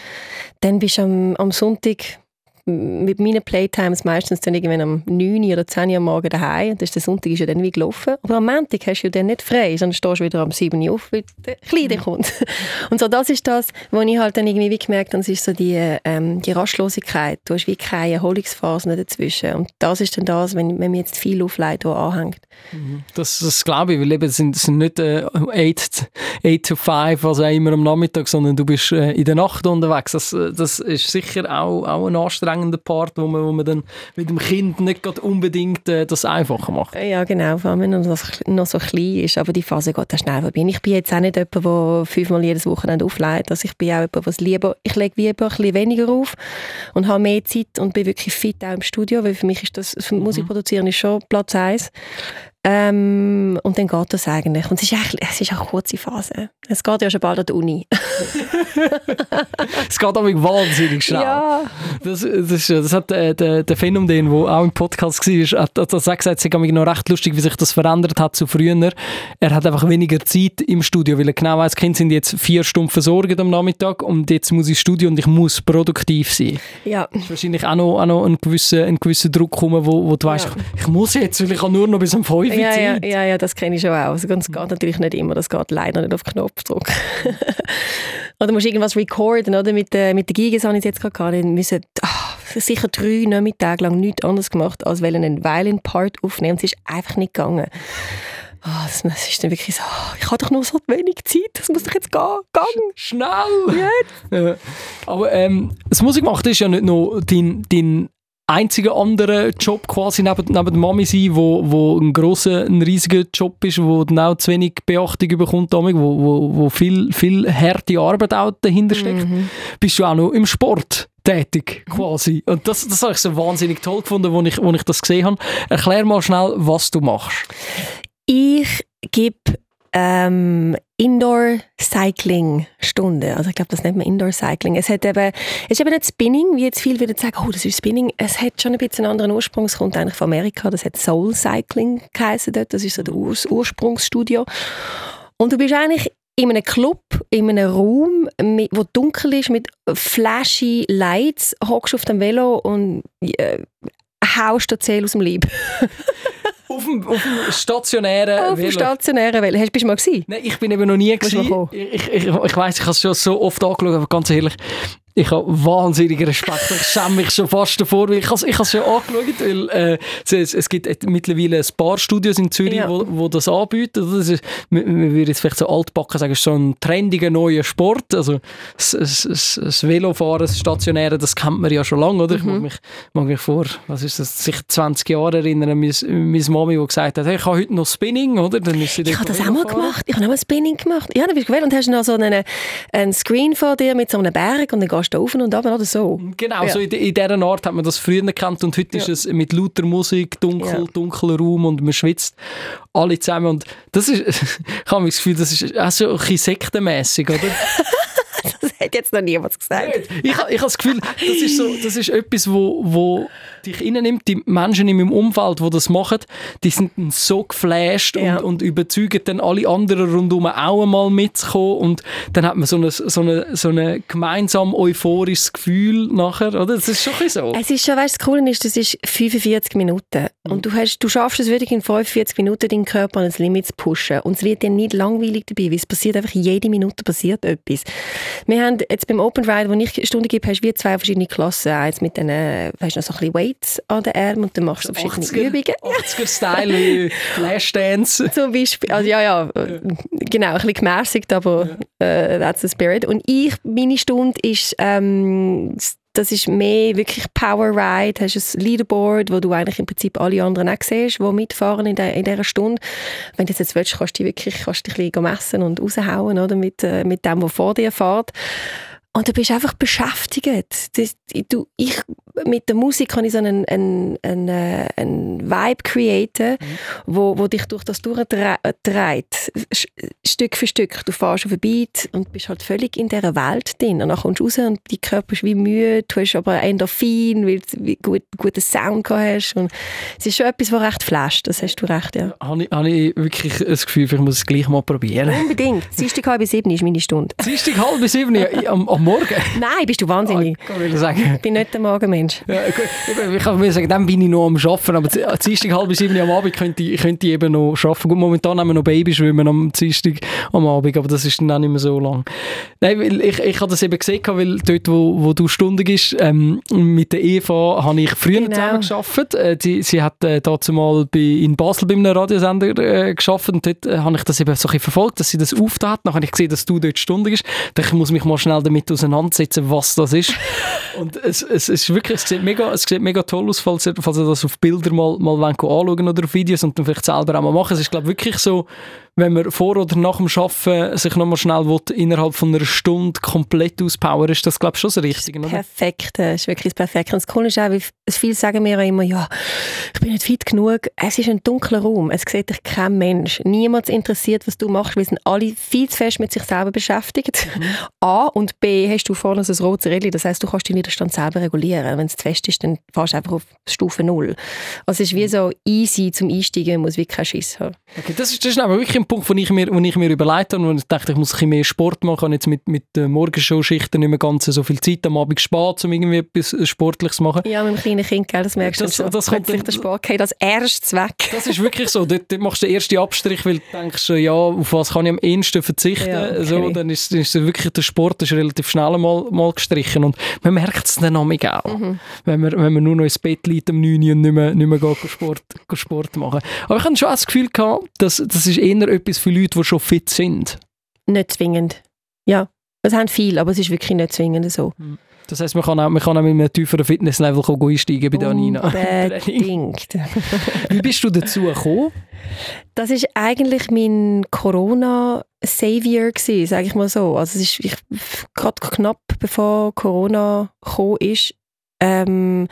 dann bist du am, am Sonntag mit meinen Playtimes meistens dann irgendwann am 9 oder 10 Uhr am Morgen daheim. Das ist der Sonntag ist ja dann wie gelaufen. Aber am Montag hast du ja dann nicht frei, sondern stehst wieder am 7 Uhr auf, weil der Kleine mhm. kommt. Und so das ist das, wo ich halt dann irgendwie wie gemerkt habe, das ist so die, ähm, die Rastlosigkeit. Du hast wie keine Erholungsphasen dazwischen. Und das ist dann das, wenn, wenn mir jetzt viel aufleitet, wo anhängt. Mhm. Das, das glaube ich, weil eben sind, sind nicht 8 äh, to 5, also immer am Nachmittag, sondern du bist äh, in der Nacht unterwegs. Das, das ist sicher auch, auch ein Anstrengung anstrengender Part, wo man, wo man dann mit dem Kind nicht unbedingt äh, das einfacher macht. Ja, genau, vor allem wenn er noch, so klein ist, aber die Phase geht dann schnell vorbei. Ich bin jetzt auch nicht jemand, der fünfmal jedes Wochenende auflegt. Also ich bin auch jemand, was lieber, ich lege lieber ein bisschen weniger auf und habe mehr Zeit und bin wirklich fit auch im Studio, weil für mich ist das, für mhm. Musik produzieren ist schon Platz eins. Ähm, und dann geht das eigentlich. Und es ist, eigentlich, es ist auch eine kurze Phase. Es geht ja schon bald an die Uni. es geht aber wahnsinnig schnell. Ja. Das, das, das hat äh, der, der Phänomen, der auch im Podcast war, hat, hat, hat gesagt, es ist noch recht lustig, wie sich das verändert hat zu früher. Er hat einfach weniger Zeit im Studio, weil er genau weiß, Kinder sind jetzt vier Stunden versorgt am Nachmittag und jetzt muss ich ins Studio und ich muss produktiv sein. Ja. Das ist wahrscheinlich auch noch, auch noch ein, gewisser, ein gewisser Druck kommen, wo, wo du weißt, ja. ich, ich muss jetzt, weil ich nur noch bis um 5 Uhr ja, ja, ja, ja, das kenne ich schon auch. Also, das geht natürlich nicht immer, das geht leider nicht auf Knopfdruck. oder musst irgendwas recorden, oder? Mit, äh, mit den Gigas habe ich jetzt gerade gehabt. müssen ach, sicher drei Nachmittage lang nichts anderes gemacht, als einen Violin-Part aufnehmen. Und es ist einfach nicht gegangen. Oh, das, das, ist dann wirklich so, oh, ich habe doch nur so wenig Zeit, das muss doch jetzt gehen, gehen. Schnell! Jetzt! Ja. Aber ähm, das Musikmachen ist ja nicht nur dein, dein einziger anderer Job quasi neben, neben der Mami sein, wo, wo ein grosser, ein riesiger Job ist, wo dann auch zu wenig Beachtung bekommt, wo, wo, wo viel, viel harte Arbeit auch dahinter steckt. Mhm. Bist du auch noch im Sport tätig quasi. Und das, das habe ich so wahnsinnig toll gefunden, als ich, als ich das gesehen habe. Erklär mal schnell, was du machst. Ich gebe ähm, Indoor-Cycling-Stunde. Also ich glaube, das nennt man Indoor-Cycling. Es, hat eben, es ist eben nicht Spinning, wie jetzt viele wieder sagen, oh, das ist Spinning. Es hat schon ein bisschen einen anderen Ursprung. Es kommt eigentlich von Amerika. Das hat Soul Cycling geheißen dort. Das ist so das Ur Ursprungsstudio. Und du bist eigentlich in einem Club, in einem Raum, mit, wo dunkel ist, mit flashy Lights, hockst auf dem Velo und äh, haust dir Zähl aus dem Leib. Auf dem, auf dem stationären Auf dem stationären Velo. Hast- Bist du mal gewesen? Nein, ich bin eben noch nie gewesen. kommen. Ich, ich, ich weiss, ich habe es schon so oft angeschaut, aber ganz ehrlich, ich habe wahnsinnigen Respekt. Ich schäme mich schon fast davor, weil ich habe ich es schon angeschaut, weil äh, es, es gibt mittlerweile ein paar Studios in Zürich, Ja. wo, wo das anbieten. Das ist, man, würde jetzt vielleicht so altbacken sagen, es ist so ein trendiger neuer Sport. Also das, das, das, Velofahren, das Stationäre, das kennt man ja schon lange, oder? Ich Mhm. mag mich, mag mich vor, was ist das, sicher 20 Jahre erinnern, meine, Mami, die gesagt hat, hey, ich habe heute noch Spinning, oder? Dann ist sie Ich habe das auch mal gemacht. Ich habe auch mal Spinning gemacht. Ja, dann bist du gewählt und hast noch so einen, einen Screen vor dir mit so einem Berg und dann gehst du auf und ab oder so. Genau, Ja. so in, in dieser Art hat man das früher gekannt und heute ist es mit lauter Musik, dunkel, Ja. dunkler Raum und man schwitzt alle zusammen und das ist, ich habe das Gefühl, das ist auch so ein bisschen sektenmässig, oder? Das hat jetzt noch niemand gesagt. ich, ha- ich habe das Gefühl, das ist, so, das ist etwas, wo, wo dich reinnimmt. Die Menschen in meinem Umfeld, die das machen, die sind so geflasht Ja. und, und überzeugen dann alle anderen rundherum auch einmal mitzukommen und dann hat man so ein so eine, so eine gemeinsam euphorisches Gefühl nachher, oder? Das ist schon so. Es ist schon, weißt, du, das Coole ist, das ist 45 Minuten. Und du, hast, du schaffst es wirklich in 45 Minuten, deinen Körper an das Limit zu pushen. Und es wird dir nicht langweilig dabei, weil es passiert einfach jede Minute passiert etwas. Wir haben jetzt beim Open Ride, wo ich eine Stunde gebe, hast du wie zwei verschiedene Klassen. Eins mit äh, weißt du, so ein bisschen Weights an den Armen und dann machst du so verschiedene Übungen. 80er-Style, wie Flashdance. Zum Beispiel, also ja, ja, äh, genau, ein bisschen gemäßigt, aber äh, that's the spirit. Und ich, meine Stunde ist, ähm, das ist mehr wirklich Power Ride, hast ein Leaderboard, wo du eigentlich im Prinzip alle anderen auch siehst, die mitfahren in, der, in dieser Stunde. Wenn du das jetzt willst, kannst du dich wirklich kannst dich ein bisschen messen und raushauen oder, mit, äh, mit dem, der vor dir fährt. Und du bist einfach beschäftigt. Das, du, ich, mit der Musik kann ich so einen, einen, einen, äh, einen Vibe createn, wo, wo dich durch das durchdreht. Sch- Stück für Stück. Du fährst auf ein Beat und bist halt völlig in dieser Welt drin. Und dann kommst du raus und dein Körper ist wie müde, du hast aber Endorphin, weil du gut, guten Sound gehabt hast. Und es ist schon etwas, was recht flasht. Das hast du recht, ja. Habe ich, habe ich wirklich das Gefühl, ich muss es gleich mal probieren. Unbedingt. Dienstag halb sieben ist meine Stunde. Dienstag halb sieben ja, am, am Morgen. Nein, bist du wahnsinnig. Kann ich sagen. Ich bin nicht der Morgenmensch. Ja. Ich- ich kann mir sagen, dann bin ich noch am Arbeiten, aber z- Dienstag halb sieben am Abend könnte ich, könnte ich eben noch arbeiten. Gut, momentan haben wir noch Babyschwimmen am Dienstag am Abend, aber das ist dann auch nicht mehr so lang. Nein, weil ich, ich habe das eben gesehen, weil dort, wo, wo du Stunde bist, ähm, mit der Eva habe ich früher Genau. zusammen gearbeitet. Äh, die, sie hat äh, dazu mal bei, in Basel bei einem Radiosender äh, gearbeitet und dort äh, habe ich das eben so ein verfolgt, dass sie das aufgetan hat. Dann habe ich gesehen, dass du dort Stunde bist. Ich muss mich mal schnell damit auseinandersetzen, was das ist. Und es, es, es ist wirklich, es sieht mega, es sieht mega toll aus, falls ihr, falls ihr das auf Bilder mal, mal anschauen oder auf Videos und dann vielleicht selber auch mal machen. Es ist, glaube ich, wirklich so, wenn man vor oder nach dem Arbeiten sich nochmal schnell will, innerhalb von einer Stunde komplett auspowern, ist das, glaube ich, schon das Richtige, oder? Perfekt, das ist wirklich das Perfekte. Und das Coole ist auch, weil viele sagen mir auch immer, ja, ich bin nicht fit genug. Es ist ein dunkler Raum, es sieht dich kein Mensch. Niemand interessiert, was du machst, weil sind alle viel zu fest mit sich selber beschäftigt. A und B hast du vorne so ein rotes Rädchen, das heißt, du kannst den Widerstand selber regulieren. Wenn es zu fest ist, dann fährst du einfach auf Stufe Null. Also es ist wie so easy zum Einsteigen, man muss wirklich keinen Schiss haben. Okay, das, ist, das ist aber wirklich ein Punkt, wo ich mir, wo ich mir überlegt habe, wo ich dachte, ich muss ein bisschen mehr Sport machen, Ich habe jetzt mit, mit den Morgenshow-Schichten nicht mehr ganz so viel Zeit am Abend gespart, um irgendwie etwas Sportliches zu machen. Ja, mit einem kleinen Kind, gell, das merkst du Das- dann schon. das kommt dann- der Sport geht als erstes weg. Das ist wirklich so. Dort, dort machst du den ersten Abstrich, weil du denkst, ja, auf was kann ich am ehesten verzichten. Ja, okay. so, dann ist, ist wirklich der Sport ist relativ schnell mal, mal gestrichen. Und man merkt es dann auch, Mhm. wenn, man, wenn man nur noch ins Bett liegt am 9 Uhr und nicht mehr, nicht mehr geht, Sport, Sport machen Aber ich hatte schon das Gefühl, gehabt, dass, das ist eher etwas für Leute, die schon fit sind. Nicht zwingend. Ja, es haben viele, aber es ist wirklich nicht zwingend so. Das heisst, man kann auch, man kann auch mit einem tieferen Fitnesslevel einsteigen bei der Anina. Unbedingt. Wie bist du dazu gekommen? Das ist eigentlich mein Corona-Savior gewesen, sage ich mal so. Also es ist ich, gerade knapp bevor Corona gekommen ist, ähm,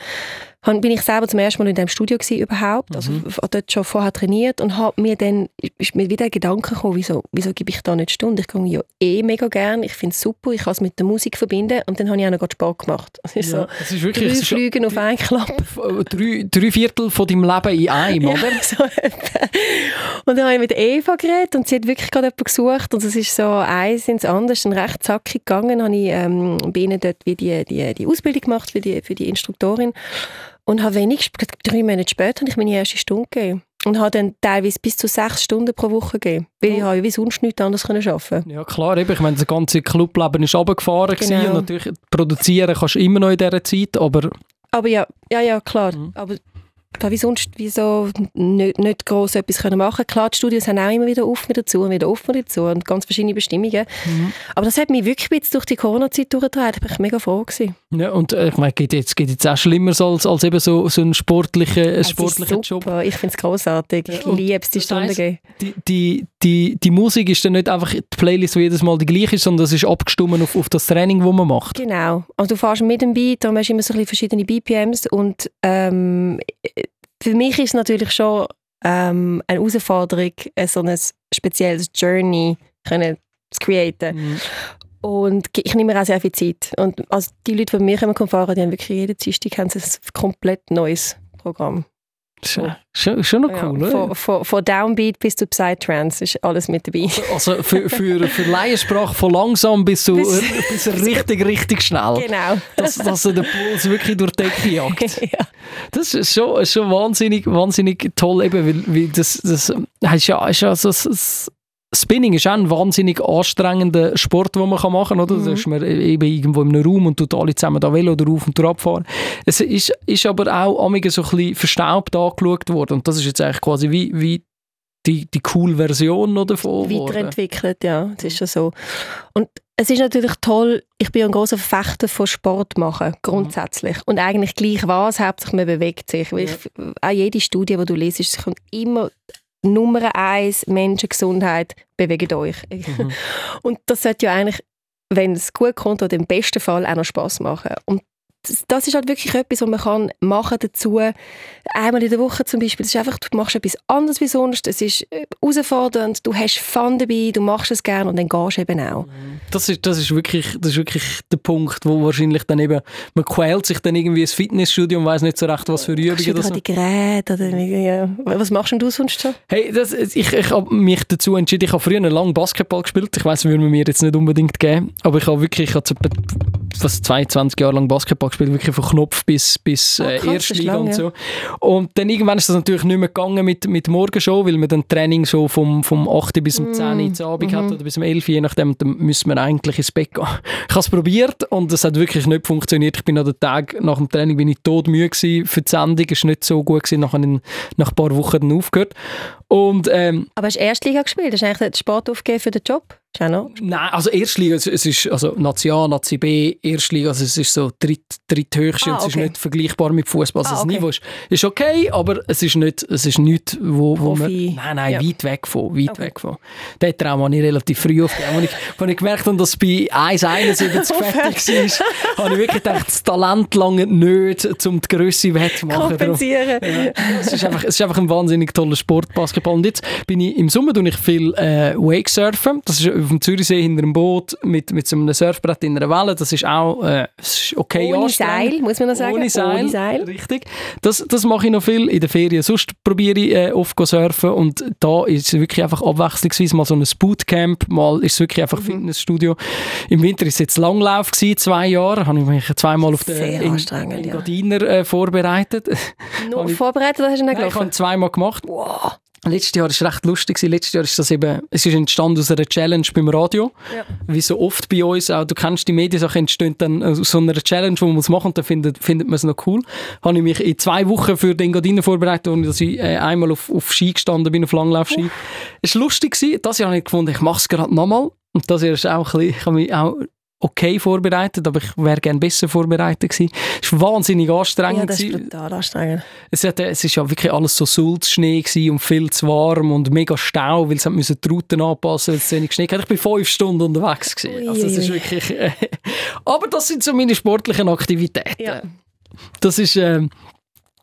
bin ich selber zum ersten Mal in diesem Studio gewesen, überhaupt. Also Mhm. dort schon vorher trainiert und habe mir dann ist mir wieder der Gedanke gekommen, wieso, wieso gebe ich da nicht Stunde? Ich gehe ja eh mega gern, ich finde es super, ich kann es mit der Musik verbinden und dann habe ich auch noch Sport gemacht. Es ist so es ist wirklich drei Flüge auf einen Klapp. drei, drei Viertel von deinem Leben in einem, oder? Ja, so und dann habe ich mit Eva geredet und sie hat wirklich gerade jemanden gesucht und es ist so eins ins andere, dann recht zackig gegangen. Habe ich ähm, bei ihnen dort wie die, die, die Ausbildung gemacht für die, für die Instruktorin und habe wenig, drei Monate später habe ich meine erste Stunde gegeben. und habe dann teilweise bis zu sechs Stunden pro Woche gegeben. Weil ich habe ja wie sonst nichts anderes können arbeiten Ja klar, eben. ich meine, das ganze Clubleben ist runtergefahren Genau. und natürlich produzieren kannst du immer noch in dieser Zeit, aber Aber ja, ja, ja, klar. Mhm. Aber ich habe wie sonst wie so nicht, nicht gross etwas können machen Klar, die Studios haben auch immer wieder offen dazu und wieder offen dazu und ganz verschiedene Bestimmungen. Mhm. Aber das hat mich wirklich durch die Corona-Zeit durchgetragen. Da bin ich mega froh gewesen. Ja, und äh, ich meine, geht jetzt, geht jetzt auch schlimmer als, als eben so, so ein sportlicher, sportlicher Job. Ich finde es grossartig. Ich Ja, liebe es, die heisst, geben. Die, die, die, die Musik ist dann nicht einfach die Playlist, die jedes Mal die gleiche ist, sondern es ist abgestimmt auf, auf das Training, das man macht. Genau. Also du fährst mit dem Beat, dann hast du immer so ein bisschen verschiedene BPMs und ähm, für mich ist es natürlich schon ähm, eine Herausforderung, äh, so ein spezielles Journey können zu createn. Mhm. Und ich nehme mir auch sehr viel Zeit. Und also die Leute, die mir kommen fahren, die haben wirklich jeden Dienstag haben sie ein komplett neues Programm. Schon, schon, schon noch Ja, cool, oder? von, von, von Downbeat bis zu Psytrance ist alles mit dabei. Also für, für, für Laiensprache von langsam bis so Bis- bis richtig, richtig schnell. Genau. Dass, dass der Puls wirklich durch die Decke jagt. ja. Das ist schon, schon wahnsinnig, wahnsinnig toll, eben, weil, weil das, das ist ja, ist ja so, so, so- Spinning ist auch ein wahnsinnig anstrengender Sport, den man machen kann. Oder? Da ist man eben irgendwo in einem Raum und tut alle zusammen da Velo oder auf und durch abfahren. Es ist, ist aber auch amigen so ein bisschen verstaubt angeschaut worden. Und das ist jetzt eigentlich quasi wie, wie die, die coole Version davon. weiterentwickelt, ja, es ist schon so. Und es ist natürlich toll, ich bin ein großer Verfechter von Sport machen, grundsätzlich. Und eigentlich gleich was, hauptsächlich man bewegt sich. Weil ich, auch jede Studie, die du liest, es kommt immer Nummer eins, Menschengesundheit, bewegt euch. Mhm. Und das sollte ja eigentlich, wenn es gut kommt, oder im besten Fall auch noch Spass machen. Und das, ist halt wirklich etwas, was man kann machen dazu. Einmal in der Woche zum Beispiel. Das ist einfach, du machst etwas anderes wie sonst. Es ist äh, herausfordernd, du hast Fun dabei, du machst es gerne und dann gehst du eben auch. Das ist, das, ist wirklich, das ist wirklich der Punkt, wo wahrscheinlich dann eben, man quält sich dann irgendwie ins Fitnessstudio und weiß nicht so recht, was für Übungen das da die Geräte oder ja. Was machst denn du sonst so? Hey, das, ich, ich habe mich dazu entschieden, ich habe früher lange Basketball gespielt. Ich weiß, würde man mir jetzt nicht unbedingt geben, aber ich habe wirklich, ich habe fast 22 Jahre lang Basketball gespielt, wirklich von Knopf bis, bis Ah, äh, krass, Erstliga lang, und ja. so. Und dann irgendwann ist das natürlich nicht mehr gegangen mit, mit Morgenshow, weil man dann Training so vom, vom 8 bis um 10 Uhr Abend Mhm. hat oder bis um 11 Uhr, je nachdem, dann müssen wir eigentlich ins Bett gehen. Ich habe es probiert und es hat wirklich nicht funktioniert. Ich bin an den Tag nach dem Training bin ich todmüde gewesen für die Sendung, es war nicht so gut gewesen, nachher in, nach ein paar Wochen dann aufgehört. Und ähm, Aber hast du Erstliga gespielt? Hast du eigentlich den Sport aufgegeben für den Job? Nein, also Erstliga, es, es ist also Nazi A, Nazi B, Erstliga, also es ist so dritt, dritthöchste Ah, und es ist okay. nicht vergleichbar mit Fußball. Also Ah, das okay. Niveau ist, ist okay, aber es ist nicht, es ist nicht wo, wo man, nein, nein, Ja. weit weg von, weit Okay. weg von. Den Traum habe ich relativ früh aufgegeben. Als ich, als ich gemerkt habe, dass es bei 1,71 fertig war, habe ich wirklich gedacht, das Talent lange nicht, um die Grösse wettzumachen. Kompensieren. ja, es, ist einfach, es ist einfach ein wahnsinnig toller Sport, Basketball. Und jetzt bin ich, im Sommer ich viel äh, Wakesurfen. Das ist auf dem Zürichsee hinter einem Boot mit, mit so einem Surfbrett in einer Welle. Das ist auch äh, es ist okay Ohne. Seil, muss man noch sagen. Ohne Seil, Ohne Seil. richtig. Das, das mache ich noch viel in den Ferien. Sonst probiere ich äh, oft go surfen und da ist es wirklich einfach abwechslungsweise mal so ein Bootcamp, mal ist es wirklich Mhm. einfach Fitnessstudio. Im Winter ist es jetzt Langlauf gewesen, zwei Jahre, habe ich mich zweimal auf den in. Gardiner äh, vorbereitet. Nur vorbereitet oder hast du ihn Nein, ich habe gelaufen? zweimal gemacht. Wow. Letztes Jahr war es recht lustig. Letztes Jahr ist das eben, es ist entstanden aus einer Challenge beim Radio. Ja. Wie so oft bei uns, auch du kennst die Mediensachen, entstehen dann aus so einer Challenge, die man muss machen und dann findet, findet man es noch cool. Habe ich mich in zwei Wochen für den Gardinen vorbereitet, und dass ich äh, einmal auf, auf Ski gestanden bin, auf Langlaufski. Es war lustig. Gewesen. Das Jahr habe ich gefunden, ich mache es gerade nochmal. Und das Jahr ist auch ein bisschen, ich habe mich auch okay vorbereitet, aber ich wäre gerne besser vorbereitet gewesen. Es war wahnsinnig anstrengend. Ja, das ist brutal anstrengend. Es, hat, es ist ja wirklich alles so Sulzschnee gewesen und viel zu warm und mega Stau, weil sie müssen die Routen anpassen, weil es zu wenig Schnee hatte. Ich bin fünf Stunden unterwegs gewesen. Also es ist wirklich... Äh, aber das sind so meine sportlichen Aktivitäten. Ja. Das ist... ähm,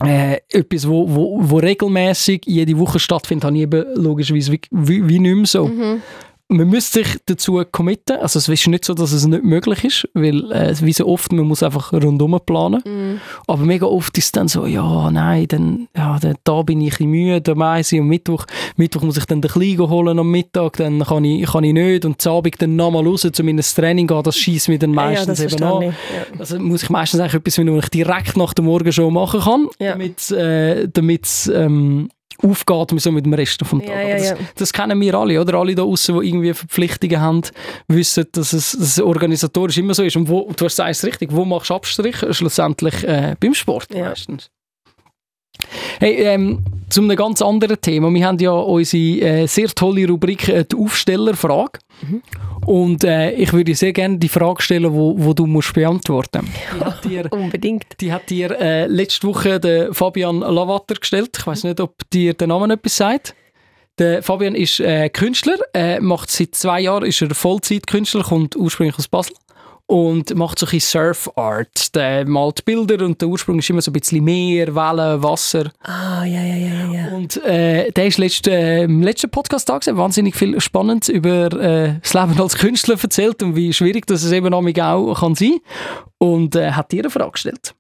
äh, etwas, wo, wo, wo regelmäßig jede Woche stattfindet, habe ich eben logischerweise wie, wie, wie nicht mehr so. Mhm. Man müsste sich dazu committen. Also es ist nicht so, dass es nicht möglich ist, weil äh, wie so oft, man muss einfach rundum planen. Mhm. Aber mega oft ist es dann so, ja, nein, dann, ja, dann, da bin ich ein müde, am Eisi und Mittwoch, Mittwoch muss ich dann den Kleinen holen am Mittag, dann kann ich, kann ich nicht und am Abend dann nochmal raus, um in das Training gehen, das schießt mir dann Ja, meistens das eben an. Ja. Also muss ich meistens eigentlich etwas, was ich direkt nach der Morgenshow machen kann, Ja. damit, äh, damit ähm, aufgeht so mit dem Rest vom Tag. Ja, ja, das, ja. das kennen wir alle, oder? Alle da außen, die irgendwie Verpflichtungen haben, wissen, dass es, dass es organisatorisch immer so ist. Und wo, du hast es richtig, wo machst du Abstrich? Schlussendlich äh, beim Sport meistens. Hey, ähm, zu einem ganz anderen Thema. Wir haben ja unsere äh, sehr tolle Rubrik äh, «Die Aufstellerfrage». Und äh, ich würde sehr gerne die Frage stellen, wo, wo du musst beantworten Die hat dir, Unbedingt. die hat dir äh, letzte Woche der Fabian Lavater gestellt. Ich weiß nicht, ob dir der Name etwas sagt. Der Fabian ist äh, Künstler, äh, macht seit zwei Jahren ist er Vollzeitkünstler, kommt ursprünglich aus Basel und macht so ein bisschen Surf Art. Der malt Bilder und der Ursprung ist immer so ein bisschen Meer, Wellen, Wasser. Ah, ja, ja, ja, ja. Und äh, der ist letzt, äh, im letzten Podcast da gewesen, wahnsinnig viel Spannendes über äh, das Leben als Künstler erzählt und wie schwierig das es eben auch kann sein. Und äh, hat dir eine Frage gestellt.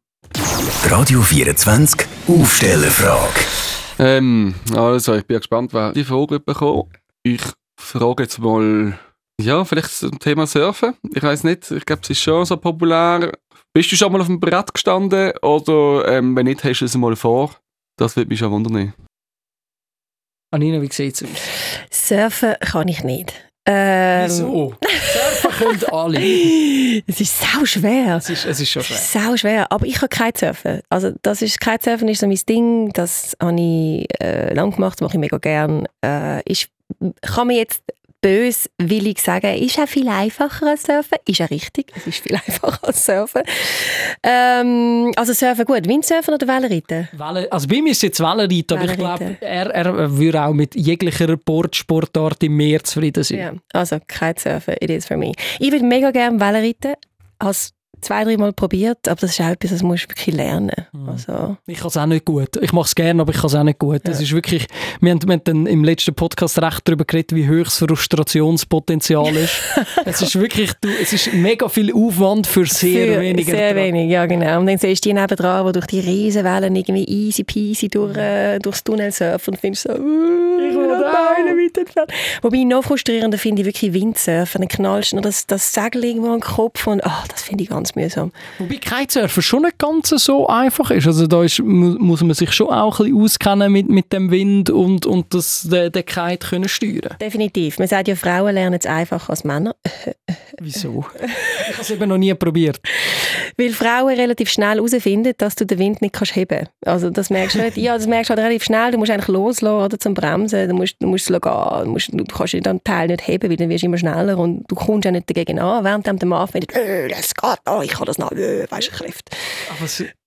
Radio 24 Aufstellerfrage. Ähm, also, ich bin gespannt, wer die Frage bekommen. Ich frage jetzt mal, ja, vielleicht zum Thema Surfen. Ich weiß nicht, ich glaube, es ist schon so populär. Bist du schon mal auf dem Brett gestanden oder ähm, wenn nicht, hast du es mal vor? Das würde mich schon wundern. Anina, wie sieht es aus? Surfen kann ich nicht. Ähm, Wieso? Surfen können alle. Es ist sau schwer. Es ist, es ist schon schwer. Sau schwer, aber ich kann Kitesurfen. Also das ist, Kitesurfen ist so mein Ding, das habe ich äh, lang gemacht, mache ich mega gern. Äh, ist, kann man jetzt bös willig sagen, ist auch viel einfacher als Surfen. Ist ja richtig, es ist viel einfacher als Surfen. Ähm, also Surfen gut, Windsurfen oder Wellenreiten? Welle, also bei mir ist es jetzt Wellenreiten, aber ich glaube, er, er würde auch mit jeglicher Bordsportart im Meer zufrieden sein. Ja, also Kitesurfen, it is for me. Ich würde mega gerne Wellenreiten. Has zwei, dreimal probiert, aber das ist auch etwas, das musst du wirklich lernen. Also, Ich kann es auch nicht gut. Ich mache es gerne, aber ich kann es auch nicht gut. Das ist wirklich, wir haben, wir haben dann im letzten Podcast recht darüber geredet, wie hoch das Frustrationspotenzial ist. es ist wirklich, du, es ist mega viel Aufwand für sehr wenig Sehr Ertrag. wenig, ja genau. Und dann siehst du die nebendran, die durch die Riesenwellen irgendwie easy peasy durch, äh, durchs Tunnel surfen und findest so, uh, ich will Beine weit entfernt. Wobei noch frustrierender finde ich wirklich Windsurfen. Dann knallst du noch das, das Segel irgendwo an den Kopf und ah, das finde ich ganz mühsam. Wobei Kitesurfen schon nicht ganz so einfach ist. Also da ist, mu- muss man sich schon auch ein bisschen auskennen mit, mit dem Wind und, und das, den, den Kite können steuern. Definitiv. Man sagt ja, Frauen lernen es einfacher als Männer. Wieso? ich habe es eben noch nie probiert. Weil Frauen relativ schnell herausfinden, dass du den Wind nicht kannst heben kannst. Also das merkst du nicht. Ja, das merkst du halt relativ schnell. Du musst eigentlich loslassen oder zum Bremsen. Du musst, du musst es lassen. Du, musst, du kannst den Teil nicht heben, weil dann wirst du immer schneller und du kommst ja nicht dagegen an. Während Mann findet, äh, das geht, oh, ich kann das noch, äh, weißt du, Kräfte.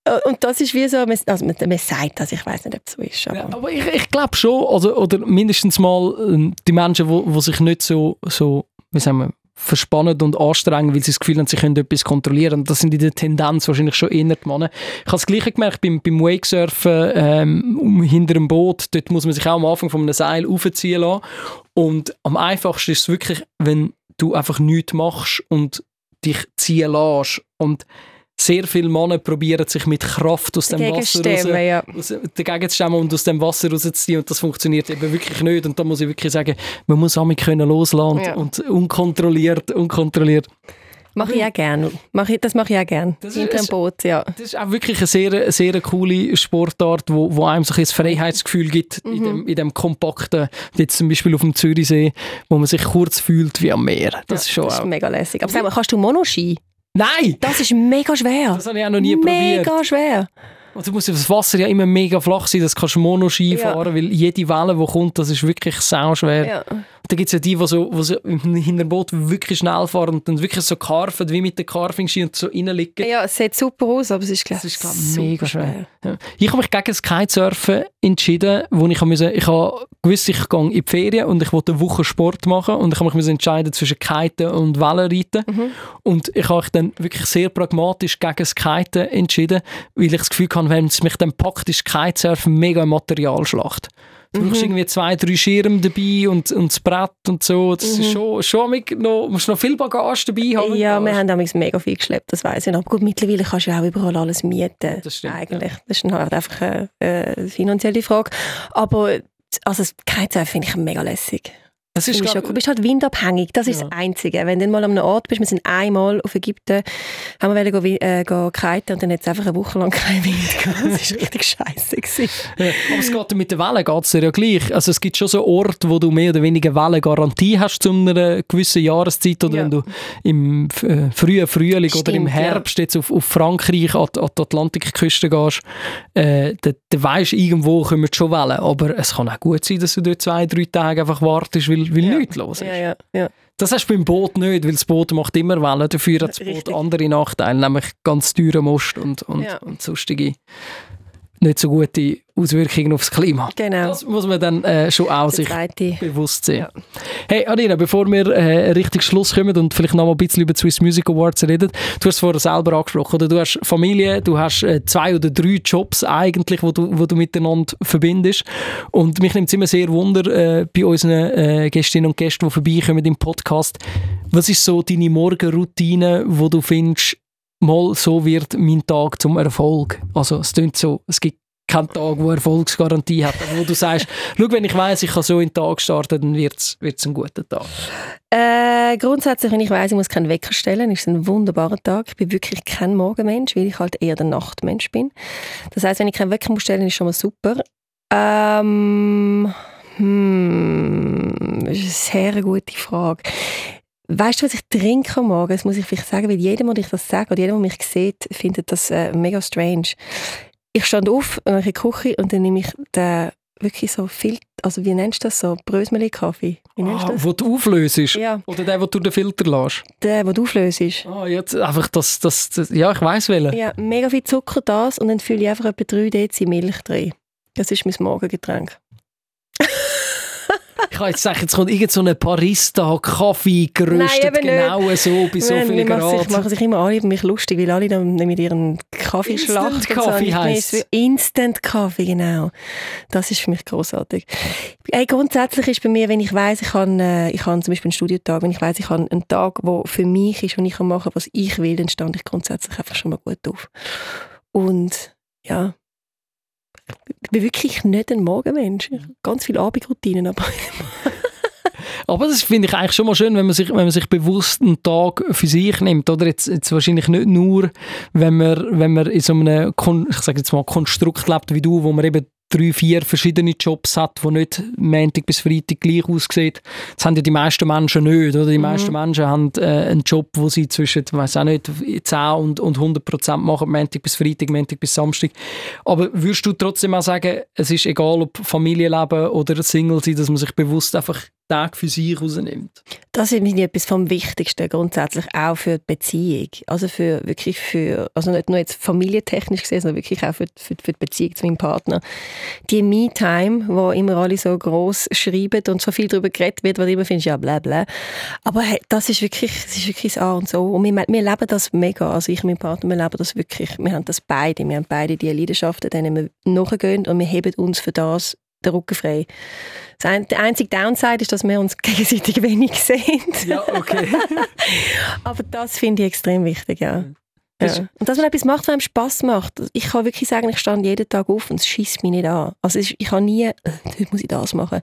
Äh, Und das ist wie so, man- also man, man sagt das, ich weiß nicht, ob es so ist. Aber Ja, aber ich, ich glaube schon, also, oder mindestens mal ähm, die Menschen, die, sich nicht so, so wie sagen wir, verspannen und anstrengen, weil sie das Gefühl haben, sie können etwas kontrollieren. Das sind in der Tendenz wahrscheinlich schon eher die Männer. Ich habe das Gleiche gemerkt beim, beim Wakesurfen ähm, um, hinter dem Boot. Dort muss man sich auch am Anfang von einem Seil aufziehen lassen. Und am einfachsten ist es wirklich, wenn du einfach nichts machst und dich ziehen lässt. Und sehr viele Männer probieren sich mit Kraft aus dem Wasser raus ja. aus- dagegen zu stemmen und aus dem Wasser rauszuziehen und das funktioniert eben wirklich nicht und da muss ich wirklich sagen, man muss auch können loslassen Ja. und unkontrolliert, unkontrolliert. Mache ich auch gerne. Mach ich, das mache ich auch gerne. Das Hinter dem ist- Boot, ja. Das ist auch wirklich eine sehr, sehr coole Sportart, wo, wo einem so ein Freiheitsgefühl gibt in, dem, in dem kompakten, jetzt zum Beispiel auf dem Zürichsee, wo man sich kurz fühlt wie am Meer. Das ist schon Das ist auch... mega lässig. Aber sag mal, kannst du Monoski? Nein! Das ist mega schwer. Das habe ich auch noch nie probiert. Mega schwer. Und du musst das Wasser ja immer mega flach sein, das kannst du Monoski Ja. fahren, weil jede Welle, die kommt, das ist wirklich sau schwer. Ja. Da gibt es ja die, die so, die so im Hinterboot wirklich schnell fahren und dann wirklich so carven, wie mit den Carving-Ski und so reinliegen. ja, es sieht super aus, aber es ist, glaub, Das ist glaub, mega schwer. Ja. Ich habe mich gegen das Kitesurfen entschieden, wo ich musste, ich habe gewusst, ich gehe in die Ferien und ich wollte eine Woche Sport machen und ich habe mich entscheiden zwischen Kiten und Wellenreiten. Und ich habe mich dann wirklich sehr pragmatisch gegen das Kiten entschieden, weil ich das Gefühl hatte, wenn es mich dann packt, ist Kitesurfen mega eine Materialschlacht. Du brauchst irgendwie zwei, drei Schirme dabei und, und das Brett und so. Das ist schon, schon mit noch, musst noch viel Bagage dabei haben. Ja, wir haben damals mega viel geschleppt, das weiß ich noch. Aber gut, mittlerweile kannst du ja auch überall alles mieten. Das stimmt, Eigentlich. Das ist halt einfach eine äh, finanzielle Frage. Aber also, Kitesurfen finde ich mega lässig. Das ist glaub-. Du bist halt windabhängig, das ist Ja. das Einzige. Wenn du mal an einem Ort bist, wir sind einmal auf Ägypten, haben wir wollen äh, kiten und dann hat es einfach eine Woche lang kein Wind gehabt. Das war richtig scheiße. Ja, aber es geht mit den Wellen geht's ja gleich. Also es gibt schon so Orte, wo du mehr oder weniger Wellengarantie hast zu einer gewissen Jahreszeit oder Ja. wenn du im äh, frühen Frühling oder im Stimmt, ja. Herbst jetzt auf, auf Frankreich an, die- an die Atlantikküste gehst, äh, dann, dann weisst du, irgendwo kommen schon Wellen. Aber es kann auch gut sein, dass du dort zwei, drei Tage einfach wartest, weil, weil Ja. nichts los ist. Ja, ja. Das hast du beim Boot nicht, weil das Boot macht immer Wellen. Dafür hat das Boot Richtig. andere Nachteile, nämlich ganz teuren Most und, und, und sonstige nicht so gute Auswirkungen aufs Klima. Genau. Das muss man dann äh, schon auch sich bewusst sein. Hey Adina, bevor wir äh, richtig Schluss kommen und vielleicht noch mal ein bisschen über die Swiss Music Awards reden, du hast es vorher selber angesprochen, oder? du hast Familie, du hast äh, zwei oder drei Jobs eigentlich, wo du, wo du miteinander verbindest und mich nimmt es immer sehr Wunder äh, bei unseren äh, Gästinnen und Gästen, die vorbeikommen im Podcast, was ist so deine Morgenroutine, wo du findest, mal so wird mein Tag zum Erfolg? Also es klingt so, es gibt keinen Tag, wo Erfolgsgarantie hat, aber wo du sagst, schau, wenn ich weiss, ich kann so in den Tag starten, dann wird es ein guter Tag. Äh, grundsätzlich, wenn ich weiss, ich muss keinen Wecker stellen, ist es ein wunderbarer Tag. Ich bin wirklich kein Morgenmensch, weil ich halt eher der Nachtmensch bin. Das heißt, wenn ich keinen Wecker muss stellen, ist schon mal super. Ähm, hm, das ist eine sehr gute Frage. Weißt du, was ich trinke am Morgen? Das muss ich vielleicht sagen, weil jedem, der ich das sage oder jedem, der mich sieht, findet das äh, mega strange. Ich stand auf, mache in die Küche und dann nehme ich den wirklich so viel, also wie nennst du das so, Brösmeli-Kaffee? Wie nennst Ah, das? wo du auflöst? Ja, Oder der, wo du den Filter lässt? der, den du auflöst. Ah, jetzt einfach das, das, das ja, ich weiss welchen. Ja, mega viel Zucker das und dann fülle ich einfach etwa 3 Dezi Milch drin. Das ist mein Morgengetränk. Ich kann jetzt sagen, jetzt kommt irgend so eine Barista, Kaffee, geröstet, Nein, genau so, bei so Nein, vielen machen sich, Grad. machen sich immer alle über mich lustig, weil alle dann mit ihren Kaffeeschlacht Instant und so. Kaffee Und jetzt für Instant Kaffee, genau. Das ist für mich großartig. Hey, grundsätzlich ist bei mir, wenn ich weiß, ich habe, äh, ich habe zum Beispiel einen Studiotag, wenn ich weiß, ich habe einen Tag, der für mich ist, wo ich kann machen, was ich will, dann stand ich grundsätzlich einfach schon mal gut auf. Und ja, ich bin wirklich nicht ein Morgenmensch. Ganz viele Abendroutinen, aber Aber das finde ich eigentlich schon mal schön, wenn man sich, wenn man sich bewusst einen Tag für sich nimmt. Oder jetzt, jetzt wahrscheinlich nicht nur, wenn man, wenn man in so einem, Kon ich sage jetzt mal, Konstrukt lebt wie du, wo man eben drei, vier verschiedene Jobs hat, die nicht Montag bis Freitag gleich aussehen. Das haben ja die meisten Menschen nicht. Oder? Die meisten Menschen haben äh, einen Job, wo sie zwischen, weiß auch nicht, 10 und, und 100 Prozent machen, Montag bis Freitag, Montag bis Samstag. Aber würdest du trotzdem auch sagen, es ist egal, ob Familienleben oder Single sein, dass man sich bewusst einfach Tag für sich rausnimmt? Das ist nicht etwas vom Wichtigsten grundsätzlich auch für die Beziehung. Also für wirklich für, also nicht nur jetzt familientechnisch gesehen, sondern wirklich auch für, für, für die Beziehung zu meinem Partner. Die Me-Time, wo immer alle so groß schreiben und so viel darüber geredet wird, du immer findest, ja bla bla. Aber hey, das ist wirklich, das ist wirklich das A und so. Und wir, wir leben das mega. Also ich und mein Partner, wir leben das wirklich. Wir haben das beide. Wir haben beide die Leidenschaften, denen wir nachgehen und wir heben uns für das den Rücken frei. Das ein, der einzige Downside ist, dass wir uns gegenseitig wenig sehen. Ja, okay. Aber das finde ich extrem wichtig, ja. Ja. Und dass man etwas macht, was einem Spass macht. Ich kann wirklich sagen, ich stand jeden Tag auf und es schießt mich nicht an. Also ich habe nie, äh, heute muss ich das machen.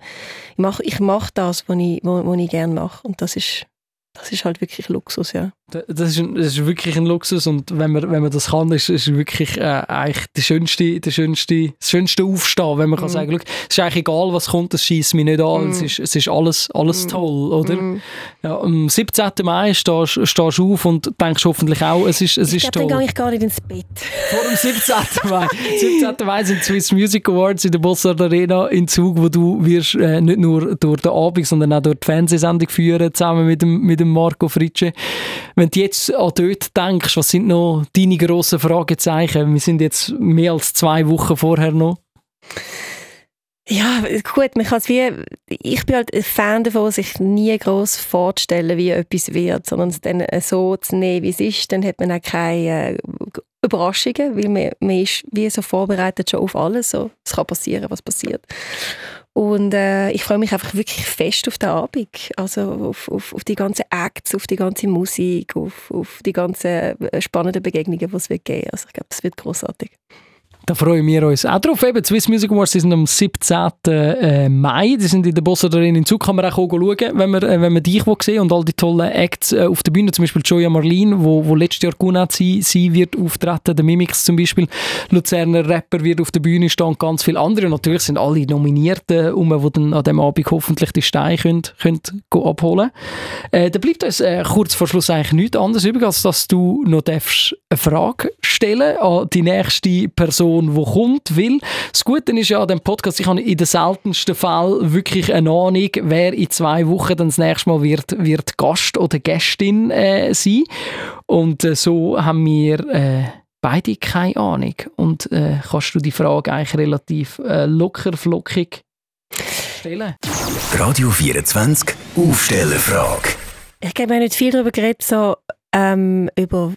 Ich mache ich mach das, was ich, was, was ich gerne mache. Und das ist, das ist halt wirklich Luxus, ja. Das ist, das ist wirklich ein Luxus und wenn man, wenn man das kann, ist es wirklich äh, eigentlich der schönste, der schönste, das schönste Aufstehen, wenn man kann Mhm. sagen, es ist eigentlich egal, was kommt, das schießt mich nicht an, Mhm. es, ist, es ist alles, alles Mhm. toll, oder? Mhm. Ja, am 17. Mai stehst, stehst du auf und denkst hoffentlich auch, es ist, es Ich ist glaube, dann toll. gehe ich gar nicht ins Bett. Vor dem 17. Mai. 17. Mai sind die Swiss Music Awards in der Bossard Arena in Zug, wo du wirst äh, nicht nur durch den Abend, sondern auch durch die Fernsehsendung führen, zusammen mit dem, mit dem Marco Fritsche. Wenn du jetzt an dort denkst, was sind noch deine grossen Fragezeichen? Wir sind jetzt mehr als zwei Wochen vorher noch. Ja, gut, man kann es wie, ich bin halt ein Fan davon, sich nie groß vorzustellen, wie etwas wird, sondern es dann so zu nehmen, wie es ist, dann hat man auch keine äh, Überraschungen, weil man, man ist wie so vorbereitet schon auf alles, so. es kann passieren, was passiert. Und äh, ich freue mich einfach wirklich fest auf den Abend, also auf, auf, auf die ganzen Acts, auf die ganze Musik, auf, auf die ganzen äh, spannenden Begegnungen, die es wird geben. Also ich glaube, es wird großartig. Da freuen wir uns auch drauf. Eben, Swiss Music Awards sind am 17. äh, Mai. Die sind in der Bossa darin in Zug. Kann man auch schauen, wenn man, äh, wenn man dich sehen und all die tollen Acts äh, auf der Bühne. Zum Beispiel Joya Marlin, wo, wo letztes Jahr gewonnen sie, sie wird auftreten. Der Mimix zum Beispiel. Luzerner Rapper wird auf der Bühne stehen und ganz viele andere. Natürlich sind alle Nominierten um, die dann an diesem Abend hoffentlich die Steine können, können abholen äh, Da bleibt uns äh, kurz vor Schluss eigentlich nichts anderes übrig, als dass du noch eine Frage stellen an die nächste Person Person, die kommt, will. Das Gute ist ja an dem Podcast, ich habe in den seltensten Fällen wirklich eine Ahnung, wer in zwei Wochen dann das nächste Mal wird, wird Gast oder Gästin äh, sein. Und äh, so haben wir äh, beide keine Ahnung. Und äh, kannst du die Frage eigentlich relativ äh, locker, flockig stellen. Radio 24 Aufstellerfrage. Ich glaube, wir haben nicht viel darüber geredet, so ähm, über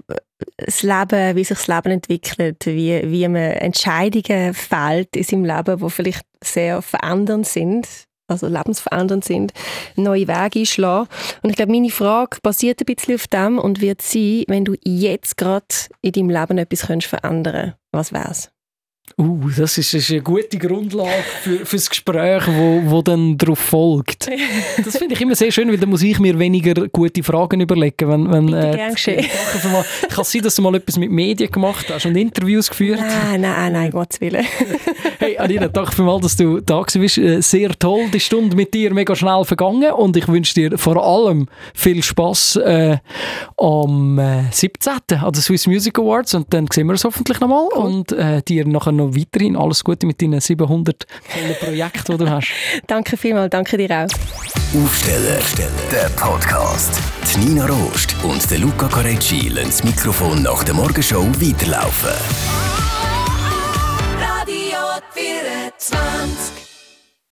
das Leben, wie sich das Leben entwickelt, wie, wie man Entscheidungen fällt in seinem Leben, die vielleicht sehr verändernd sind, also lebensverändernd sind, neue Wege einschlagen. Und ich glaube, meine Frage basiert ein bisschen auf dem und wird sein, wenn du jetzt gerade in deinem Leben etwas verändern könntest, was wär's? Uh, das ist, ist eine gute Grundlage für, für das Gespräch, wo, wo dann darauf folgt. Das finde ich immer sehr schön, weil dann muss ich mir weniger gute Fragen überlegen. Wenn, wenn, äh, geschehen. Kann es sein, dass du mal etwas mit Medien gemacht hast und Interviews geführt? Nein, nein, nein, Gottes Willen. hey, Anina, danke vielmals, dass du da bist. Äh, sehr toll, die Stunde mit dir mega schnell vergangen und ich wünsche dir vor allem viel Spass äh, am äh, 17. an den Swiss Music Awards und dann sehen wir uns hoffentlich nochmal cool. und äh, dir nachher noch weiterhin alles Gute mit deinen 700 tollen Projekten, die du hast. danke vielmals, danke dir auch. Aufsteller, der Podcast. Die Nina Rost und der Luca Carecci lassen das Mikrofon nach der Morgenshow weiterlaufen. Radio 24